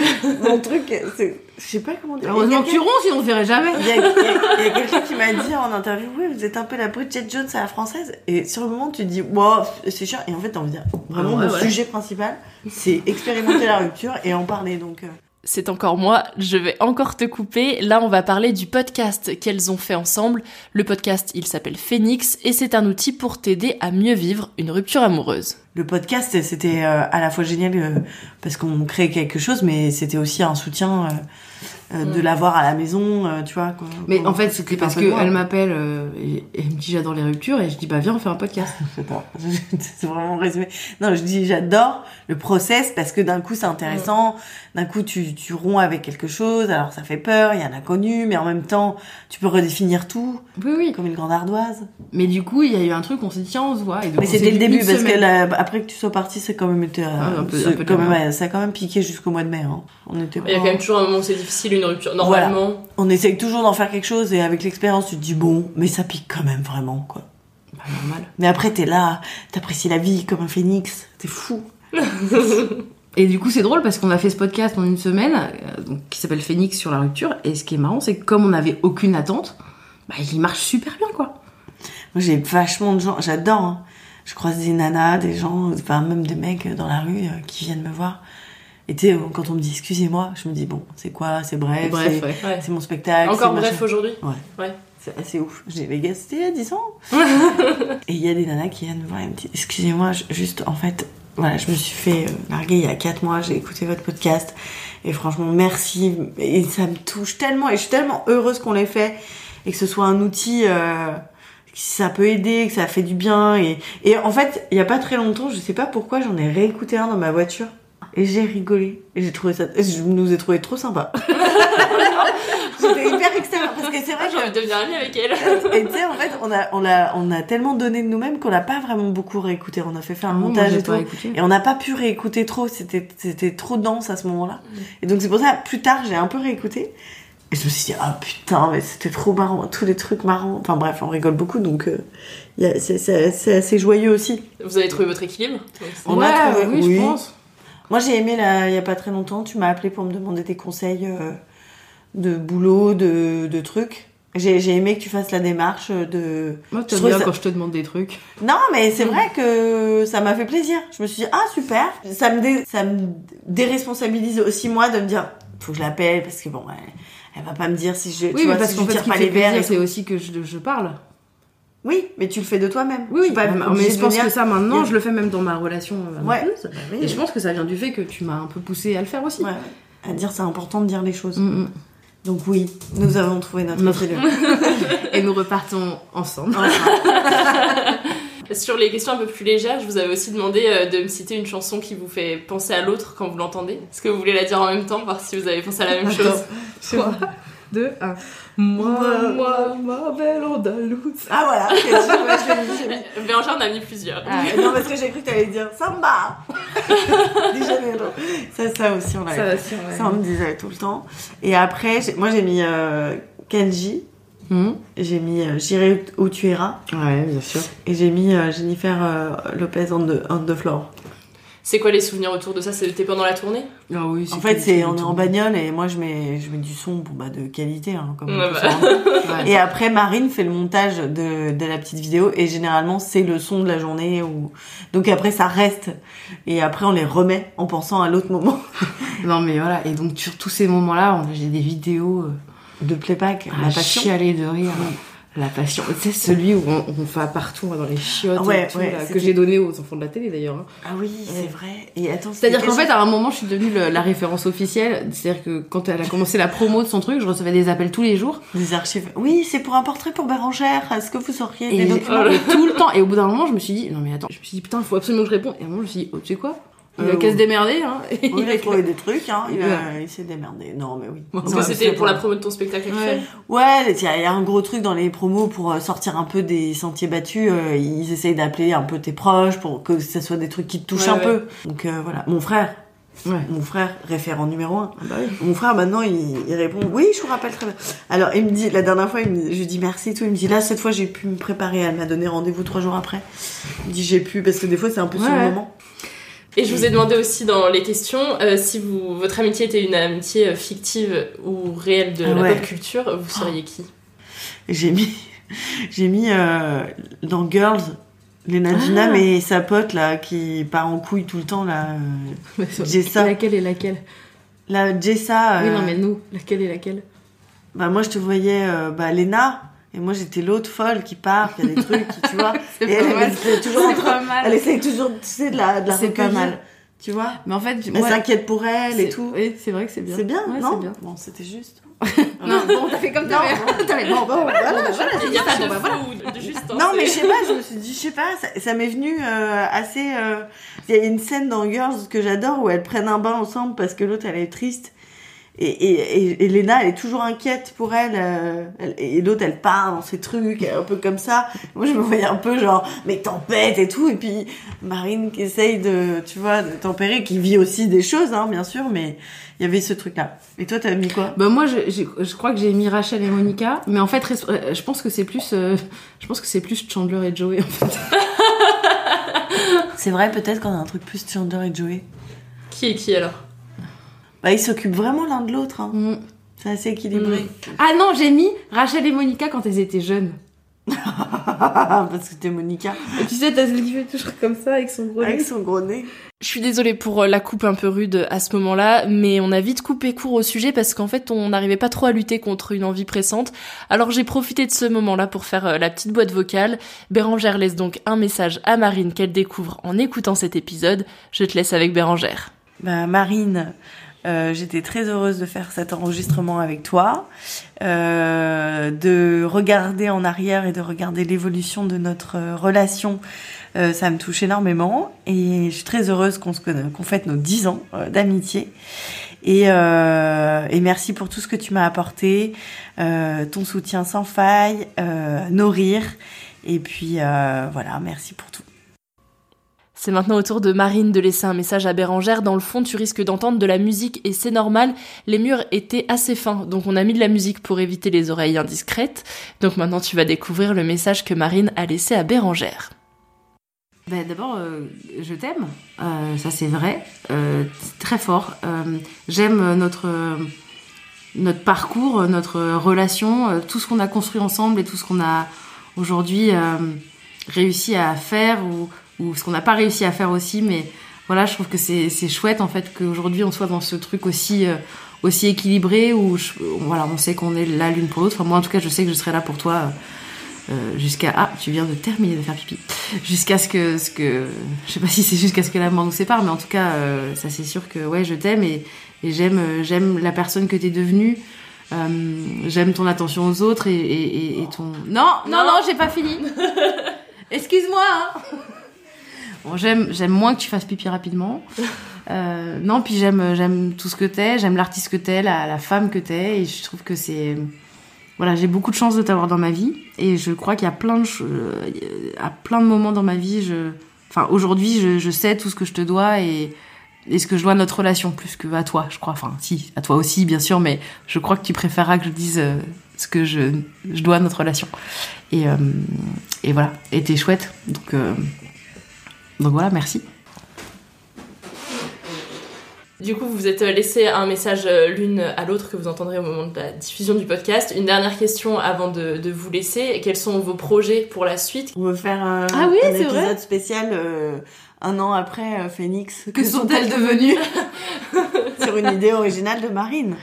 mon truc. c'est- Je sais pas comment dire. Heureusement que tu ronds, sinon on ne verrait jamais. il y a, quelqu'un qui m'a dit en interview, oui, vous êtes un peu la Bridget Jones à la française. Et sur le moment, tu te dis, wow, c'est chiant. Et en fait, t'as envie de dire, vraiment, Ouais, ouais. sujet principal, c'est expérimenter la rupture et en parler. Donc, euh, C'est encore moi, je vais encore te couper. Là, on va parler du podcast qu'elles ont fait ensemble. Le podcast, il s'appelle Phoenix et c'est un outil pour t'aider à mieux vivre une rupture amoureuse. le podcast, c'était euh, à la fois génial euh, parce qu'on crée quelque chose, mais c'était aussi un soutien euh, de l'avoir à la maison, tu vois. quoi. Mais en fait, c'était parce qu'elle m'appelle et, et elle me dit j'adore les ruptures et je dis bah viens on fait un podcast. C'est vraiment résumé. Non, je dis j'adore le process parce que d'un coup c'est intéressant, d'un coup tu, tu romps avec quelque chose, alors ça fait peur, il y a l'inconnu, mais en même temps tu peux redéfinir tout. Oui oui. Comme une grande ardoise. Mais du coup il y a eu un truc on s'est dit tiens on se voit. Et donc, Mais c'était le début parce que après que tu sois parti, c'est quand même été, euh, Ah, un peu- un peu quand même, ouais, ça a quand même piqué jusqu'au mois de mai. Hein. On était Il y a pas- quand même toujours un moment où c'est difficile, une rupture. Normalement, Voilà. On essaye toujours d'en faire quelque chose et avec l'expérience tu te dis bon, mais ça pique quand même vraiment quoi. Bah, normal. Mais après t'es là, t'apprécies la vie comme un phénix, t'es fou. Et du coup, c'est drôle parce qu'on a fait ce podcast en une semaine, euh, donc, qui s'appelle Phoenix sur la rupture. Et ce qui est marrant, c'est que comme on n'avait aucune attente, bah, il marche super bien, quoi. Moi, j'ai vachement de gens, j'adore. hein. Je croise des nanas, des gens, enfin même des mecs dans la rue euh, qui viennent me voir. Et tu sais, quand on me dit excusez-moi, je me dis bon, c'est quoi, c'est bref, Bref, c'est ouais. Ouais. c'est mon spectacle. Encore bref aujourd'hui Ouais. Ouais. C'est assez ouf. J'ai y a 10 ans. et il y a des nanas qui viennent me voir et me disent excusez-moi, juste en fait, voilà, je me suis fait euh, larguer il y a 4 mois, j'ai écouté votre podcast. Et franchement merci. Et ça me touche tellement et je suis tellement heureuse qu'on l'ait fait. Et que ce soit un outil euh, que ça peut aider, que ça fait du bien. Et et en fait, il y a pas très longtemps, je sais pas pourquoi, j'en ai réécouté un dans ma voiture. Et j'ai rigolé. Et j'ai trouvé ça je nous ai trouvé trop sympa. J'étais hyper extérieure parce que c'est vrai Ah, j'ai que envie de devenir amie avec elle. et tu sais, en fait, on a, on, a, on a tellement donné de nous-mêmes qu'on n'a pas vraiment beaucoup réécouté. On a fait faire un Ah, montage j'ai et tout. écouté. Et on n'a pas pu réécouter trop. C'était, c'était trop dense à ce moment-là. Et donc, c'est pour ça, plus tard, j'ai un peu réécouté. Et je me suis dit, ah putain, mais c'était trop marrant. Tous les trucs marrants. Enfin bref, on rigole beaucoup. Donc, euh, c'est, assez joyeux aussi. Vous avez trouvé votre équilibre? On Ouais, a trouvé, oui, je pense. Moi, j'ai aimé, il y a pas très longtemps, tu m'as appelé pour me demander des conseils euh, de boulot, de, de trucs. J'ai aimé que tu fasses la démarche de. Moi, tu trouve bien ça- quand je te demande des trucs. Non, mais c'est vrai que ça m'a fait plaisir. Je me suis dit, ah super. Ça me, dé- ça me déresponsabilise aussi moi de me dire, faut que je l'appelle parce que bon, elle, elle va pas me dire si je, tu Oui, vois, mais parce si qu'en je fait, pas les verres. c'est aussi que je, je parle. Oui, mais tu le fais de toi-même. Oui, pas mais je pense venir- que ça maintenant, je le fais même dans ma relation euh, Ouais. Bah oui. Et je pense que ça vient du fait que tu m'as un peu poussé à le faire aussi. Ouais, à dire c'est important de dire les choses. Mm, mm. Donc oui, nous avons trouvé notre, Notre-. Et nous repartons ensemble. Sur les questions un peu plus légères, je vous avais aussi demandé euh, de me citer une chanson qui vous fait penser à l'autre quand vous l'entendez. Est-ce que vous voulez la dire en même temps, voir si vous avez pensé à la même Attends. chose? 3, 2, 1. Moi, moi, ma belle Andalouse. Ah voilà, ok, je- je. Bérangère en a mis plusieurs. Ah, non, parce que j'ai cru que t'allais dire Samba Di Janeiro. Ça, ça aussi, on l'avait. Ça aussi, ouais. Ça, on me disait tout le temps. Et après, moi, j'ai mis euh, Kenji. Hmm. J'ai mis euh, J'irai où tu iras. Ouais, bien sûr. Et j'ai mis euh, Jennifer euh, Lopez on the, on the floor. C'est quoi les souvenirs autour de ça? C'était pendant la tournée? Ah oui, En fait, c'est on est en bagnole et moi je mets je mets du son bon, bah, de qualité hein, comme bah. Et après Marine fait le montage de, de la petite vidéo et généralement c'est le son de la journée ou donc après ça reste et après on les remet en pensant à l'autre moment Non, mais voilà. Et donc, sur tous ces moments-là, on- j'ai des vidéos. euh, de playback. à chialer de rire. La passion. Tu sais, celui où on, on fait partout dans les chiottes Ah ouais, et tout, ouais, là, que j'ai donné aux enfants de la télé d'ailleurs. hein. Ah oui, c'est vrai. Et attends, C'est-à-dire qu'en fait, à un moment, je suis devenue le- la référence officielle. C'est-à-dire que quand elle a commencé la promo de son truc, je recevais des appels tous les jours. Des archives. Oui, c'est pour un portrait pour Bérangère. Est-ce que vous auriez Et, des documents tout le temps. Et au bout d'un moment, je me suis dit, non mais attends, je me suis dit, putain, il faut absolument que je réponde. Et à un moment, je me suis dit, oh, tu sais quoi? Il Euh, a qu'à se démerder. Hein. Oui, il a trouvé des trucs, hein. Il, a- Ouais. il s'est démerdé. Non, mais oui. Parce que c'était pour la promo de ton spectacle actuel Ouais, il y, a il y a un gros truc dans les promos pour euh, sortir un peu des sentiers battus. euh, ils essayent d'appeler un peu tes proches pour que ça soit des trucs qui te touchent Ouais, un peu. Donc euh, voilà, mon frère. Ouais. Mon frère, référent numéro un. bah oui. Mon frère, maintenant, il, il répond Oui, je vous rappelle très bien. Alors, il me dit, la dernière fois, il me, je lui dis merci et tout. Il me dit Là, cette fois, j'ai pu me préparer. Elle m'a donné rendez-vous trois jours après. Il me dit J'ai pu, parce que des fois, c'est un peu sur le moment. Et je vous ai demandé aussi dans les questions euh, si vous, votre amitié était une amitié euh, fictive ou réelle de Ah la pop culture, vous seriez qui? J'ai mis, j'ai mis euh, dans Girls, Lena Dunham Ah. et sa pote, là, qui part en couille tout le temps, là. euh, Jessa. Laquelle est laquelle? La Jessa. Oui, non, mais nous, laquelle est laquelle? Bah, moi, je te voyais, bah, Lena. Et moi, j'étais l'autre folle qui part, qui a des trucs, qui, tu vois. Et elle, elle, toujours pas mal. Elle essaye toujours, tu sais, de la, de la pas mal. Tu vois. Mais en fait, Elle s'inquiète pour elle et tout. Oui, c'est vrai que c'est bien. C'est bien, Ouais, non bien. Bon, c'était juste. Non, bon, t'as fait comme t'avais. Bon, bon, voilà, voilà, pas de voilà. de juste. hein, Non, mais je sais pas, je me suis dit, je sais pas, ça, ça m'est venu euh, assez. euh, Il y a une scène dans Girls que j'adore où elles prennent un bain ensemble parce que l'autre elle est triste. Et, et, Lena, elle est toujours inquiète pour elle. euh, elle- et l'autre, elle part dans ses trucs, un peu comme ça. Moi, je me voyais un peu genre, mais tempête et tout. Et puis, Marine qui essaye de, tu vois, de tempérer, qui vit aussi des choses, hein, bien sûr, mais il y avait ce truc-là. Et toi, t'as mis quoi? Bah moi, je, crois que j'ai mis Rachel et Monica, mais en fait, euh, je pense que c'est plus, euh, je pense que c'est plus Chandler et Joey. En fait. C'est vrai, peut-être qu'on a un truc plus Chandler et Joey. Qui est qui alors? Bah, ils s'occupent vraiment l'un de l'autre. Hein. Mm. C'est assez équilibré. Ah non, j'ai mis Rachel et Monica quand elles étaient jeunes. Parce que t'es Monica. Et tu sais, t'as celle qui fait toujours comme ça avec son gros Avec nez. son gros nez. Je suis désolée pour euh, la coupe un peu rude à ce moment-là, mais on a vite coupé court au sujet parce qu'en fait on n'arrivait pas trop à lutter contre une envie pressante. Alors j'ai profité de ce moment-là pour faire euh, la petite boîte vocale. Bérangère laisse donc un message à Marine qu'elle découvre en écoutant cet épisode. Je te laisse avec Bérangère. Bah, Marine, euh, j'étais très heureuse de faire cet enregistrement avec toi, euh, de regarder en arrière et de regarder l'évolution de notre euh, relation. Ça me touche énormément et je suis très heureuse qu'on qu'on fête nos 10 ans d'amitié. Et, et merci pour tout ce que tu m'as apporté, ton soutien sans faille, nos rires. Et puis voilà, merci pour tout. C'est maintenant au tour de Marine de laisser un message à Bérangère. Dans le fond, tu risques d'entendre de la musique et c'est normal. Les murs étaient assez fins, donc on a mis de la musique pour éviter les oreilles indiscrètes. Donc maintenant, tu vas découvrir le message que Marine a laissé à Bérangère. Bah, D'abord, euh, je t'aime, Euh, ça c'est vrai, Euh, très fort. J'aime notre notre parcours, notre relation, tout ce qu'on a construit ensemble et tout ce qu'on a aujourd'hui réussi à faire ou, ou ce qu'on n'a pas réussi à faire aussi. Mais voilà, je trouve que c'est c'est chouette en fait qu'aujourd'hui on soit dans ce truc aussi euh, aussi équilibré où je- voilà, on sait qu'on est là l'une pour l'autre. Enfin, moi en tout cas, je sais que je serai là pour toi. euh, jusqu'à ah tu viens de terminer de faire pipi jusqu'à ce que ce que je sais pas si c'est jusqu'à ce que la mort nous sépare mais en tout cas euh, ça c'est sûr que ouais je t'aime et, et j'aime j'aime la personne que t'es devenue Euh, j'aime ton attention aux autres et, et, et- ton non non non, j'ai pas fini excuse-moi hein. Bon j'aime j'aime moins que tu fasses pipi rapidement Euh, non puis j'aime j'aime tout ce que t'es j'aime l'artiste que t'es la, la femme que t'es et je trouve que c'est voilà, j'ai beaucoup de chance de t'avoir dans ma vie et je crois qu'il y a plein de euh, à plein de moments dans ma vie, je enfin aujourd'hui, je, je sais tout ce que je te dois et et ce que je dois à notre relation plus que à toi, je crois. Enfin, si, à toi aussi, bien sûr, mais je crois que tu préféreras que je dise euh, ce que je, je dois à notre relation. Et, euh, et voilà, et t'es chouette. Donc, donc voilà, merci. Du coup, vous vous êtes laissé un message euh, l'une à l'autre que vous entendrez au moment de la diffusion du podcast. Une dernière question avant de, de vous laisser. Quels sont vos projets pour la suite? On veut faire euh, Ah oui, un épisode vrai spécial euh, un an après euh, Phoenix. Que sont-elles devenues? Sur une idée originale de Marine.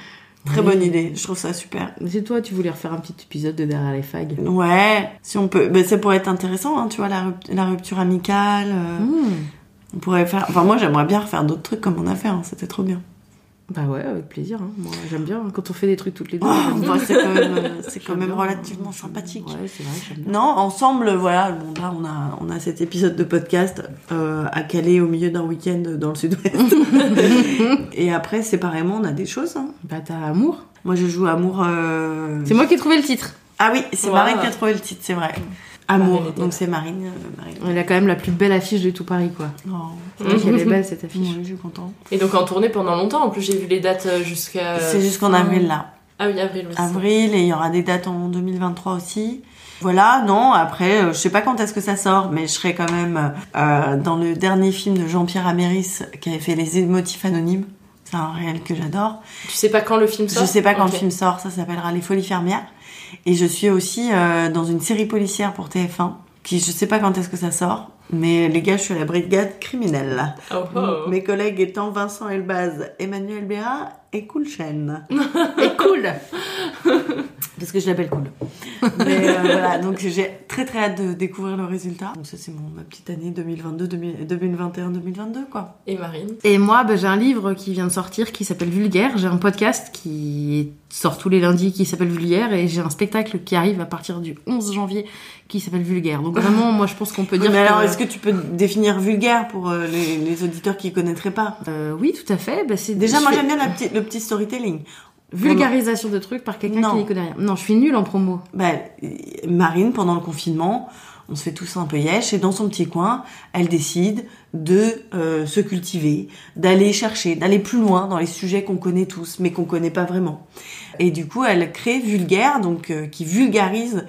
Très bonne idée, je trouve ça super. C'est toi, tu voulais refaire un petit épisode de Derrière les fags. Ouais, si on peut, ben, ça pourrait être intéressant, hein, tu vois, la, rupt- la rupture amicale. euh, Mmh. On pourrait faire. Enfin, moi, j'aimerais bien refaire d'autres trucs comme on a fait, hein, c'était trop bien. Bah ouais, avec plaisir. hein. Moi, j'aime bien hein, quand on fait des trucs toutes les deux. Oh, bah, c'est quand même, euh, c'est quand J'aime même bien. relativement sympathique. Ouais, c'est vrai, j'aime bien. Non, ensemble, voilà, bon, là, on a, on a cet épisode de podcast euh, à caler au milieu d'un week-end dans le sud-ouest. Et après, séparément, on a des choses. Hein. Bah t'as Amour. Moi, je joue Amour. euh, C'est moi qui ai trouvé le titre. Ah oui, c'est Wow. Marine qui a trouvé le titre, c'est vrai. Amour, Marine donc c'est Marine. euh, Marine. Elle a quand même la plus belle affiche de tout Paris, quoi. Oh, C'est vrai qu'elle est belle cette affiche. oui, je suis contente. Et donc en tournée pendant longtemps. En plus, j'ai vu les dates euh, jusqu'à. C'est jusqu'en fin- avril, là. Ah oui, avril aussi. avril et il y aura des dates en 2023 aussi. Voilà, non, après, euh, je sais pas quand est-ce que ça sort, mais je serai quand même euh, dans le dernier film de Jean-Pierre Améris qui avait fait Les émotifs anonymes. C'est un réel que j'adore. Tu sais pas quand le film sort? Je sais pas quand le film sort, ça s'appellera Les Folies Fermières. Et je suis aussi euh, dans une série policière pour TF1, qui je sais pas quand est-ce que ça sort, mais les gars, je suis à la brigade criminelle. Oh, oh. Mes collègues étant Vincent Elbaz, Emmanuel Béat et Coolchen. Et cool Parce que je l'appelle cool. Mais euh, voilà, donc j'ai très très hâte de découvrir le résultat. Donc ça c'est mon ma petite année 2022 2021 2022 quoi. Et Marine? Et moi, bah, j'ai un livre qui vient de sortir qui s'appelle Vulgaire. J'ai un podcast qui sort tous les lundis qui s'appelle Vulgaire et j'ai un spectacle qui arrive à partir du 11 janvier qui s'appelle Vulgaire. Donc vraiment, moi je pense qu'on peut dire mais que- alors est-ce que tu peux définir vulgaire pour euh, les, les auditeurs qui connaîtraient pas? Euh, oui, tout à fait. Bah, c'est Déjà moi j'aime bien la petite- le petit storytelling. Vulgarisation de trucs par quelqu'un qui n'y connaît rien. Non, je suis nulle en promo. Bah, Marine, pendant le confinement, on se fait tous un peu yesh et dans son petit coin, elle décide de euh, se cultiver, d'aller chercher, d'aller plus loin dans les sujets qu'on connaît tous, mais qu'on connaît pas vraiment. Et du coup, elle crée Vulgaire, donc euh, qui vulgarise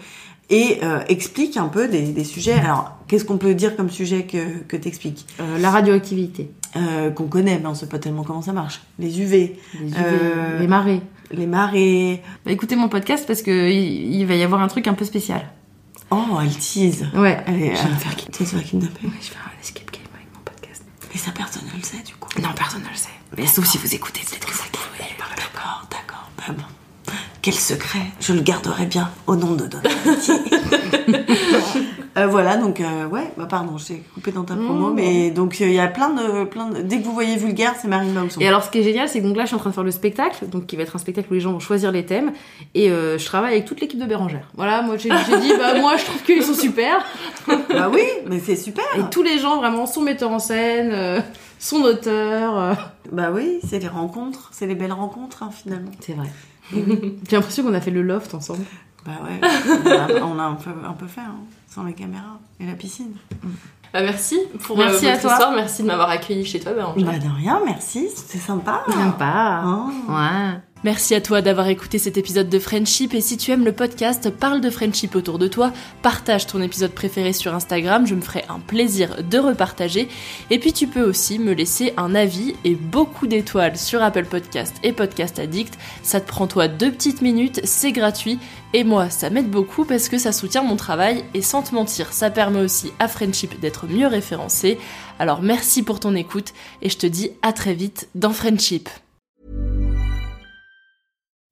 et euh, explique un peu des, des sujets. Alors, qu'est-ce qu'on peut dire comme sujet que, que t'expliques? Euh, la radioactivité, euh, Qu'on connaît, mais on sait pas tellement comment ça marche. Les UV, les, UV, Euh, les marées. les marées. Bah, écoutez mon podcast parce que il, il va y avoir un truc un peu spécial. Oh, elle tease. Ouais. Elle est, Je vais me euh, faire kidnapper. Ouais, je vais faire un escape game avec mon podcast. Et ça, personne ne le sait, du coup. Non, personne ne le sait. Mais sauf si vous écoutez, peut-être que ça D'accord, d'accord. Bah bon. Quel secret Je le garderai bien au nom de amitié. Euh, voilà, donc euh, ouais, bah pardon, j'ai coupé dans ta promo, Mmh. mais donc euh, il y a plein de, plein de... Dès que vous voyez vulgaire, c'est Marine Bausson. Et alors, ce qui est génial, c'est que donc là, je suis en train de faire le spectacle, donc qui va être un spectacle où les gens vont choisir les thèmes, et euh, je travaille avec toute l'équipe de Bérangère. Voilà, moi j'ai dit, bah moi je trouve qu'ils sont super, Bah oui, mais c'est super. et tous les gens vraiment sont metteurs en scène, sont auteurs. euh, Bah oui, c'est les rencontres, c'est les belles rencontres hein, finalement. C'est vrai. J'ai l'impression qu'on a fait le loft ensemble. Bah ouais, on a, on a un, peu, un peu fait, hein, sans les caméras et la piscine. Bah, merci pour Merci euh, à votre toi. histoire. Merci de m'avoir accueilli chez toi, Bérangère. Bah de rien, merci, c'était sympa. Sympa. Oh. Ouais. Merci à toi d'avoir écouté cet épisode de Friendship et si tu aimes le podcast, parle de Friendship autour de toi, partage ton épisode préféré sur Instagram, je me ferai un plaisir de repartager et puis tu peux aussi me laisser un avis et beaucoup d'étoiles sur Apple Podcast et Podcast Addict, ça te prend toi deux petites minutes, c'est gratuit et moi ça m'aide beaucoup parce que ça soutient mon travail et sans te mentir, ça permet aussi à Friendship d'être mieux référencé. Alors merci pour ton écoute et je te dis à très vite dans Friendship.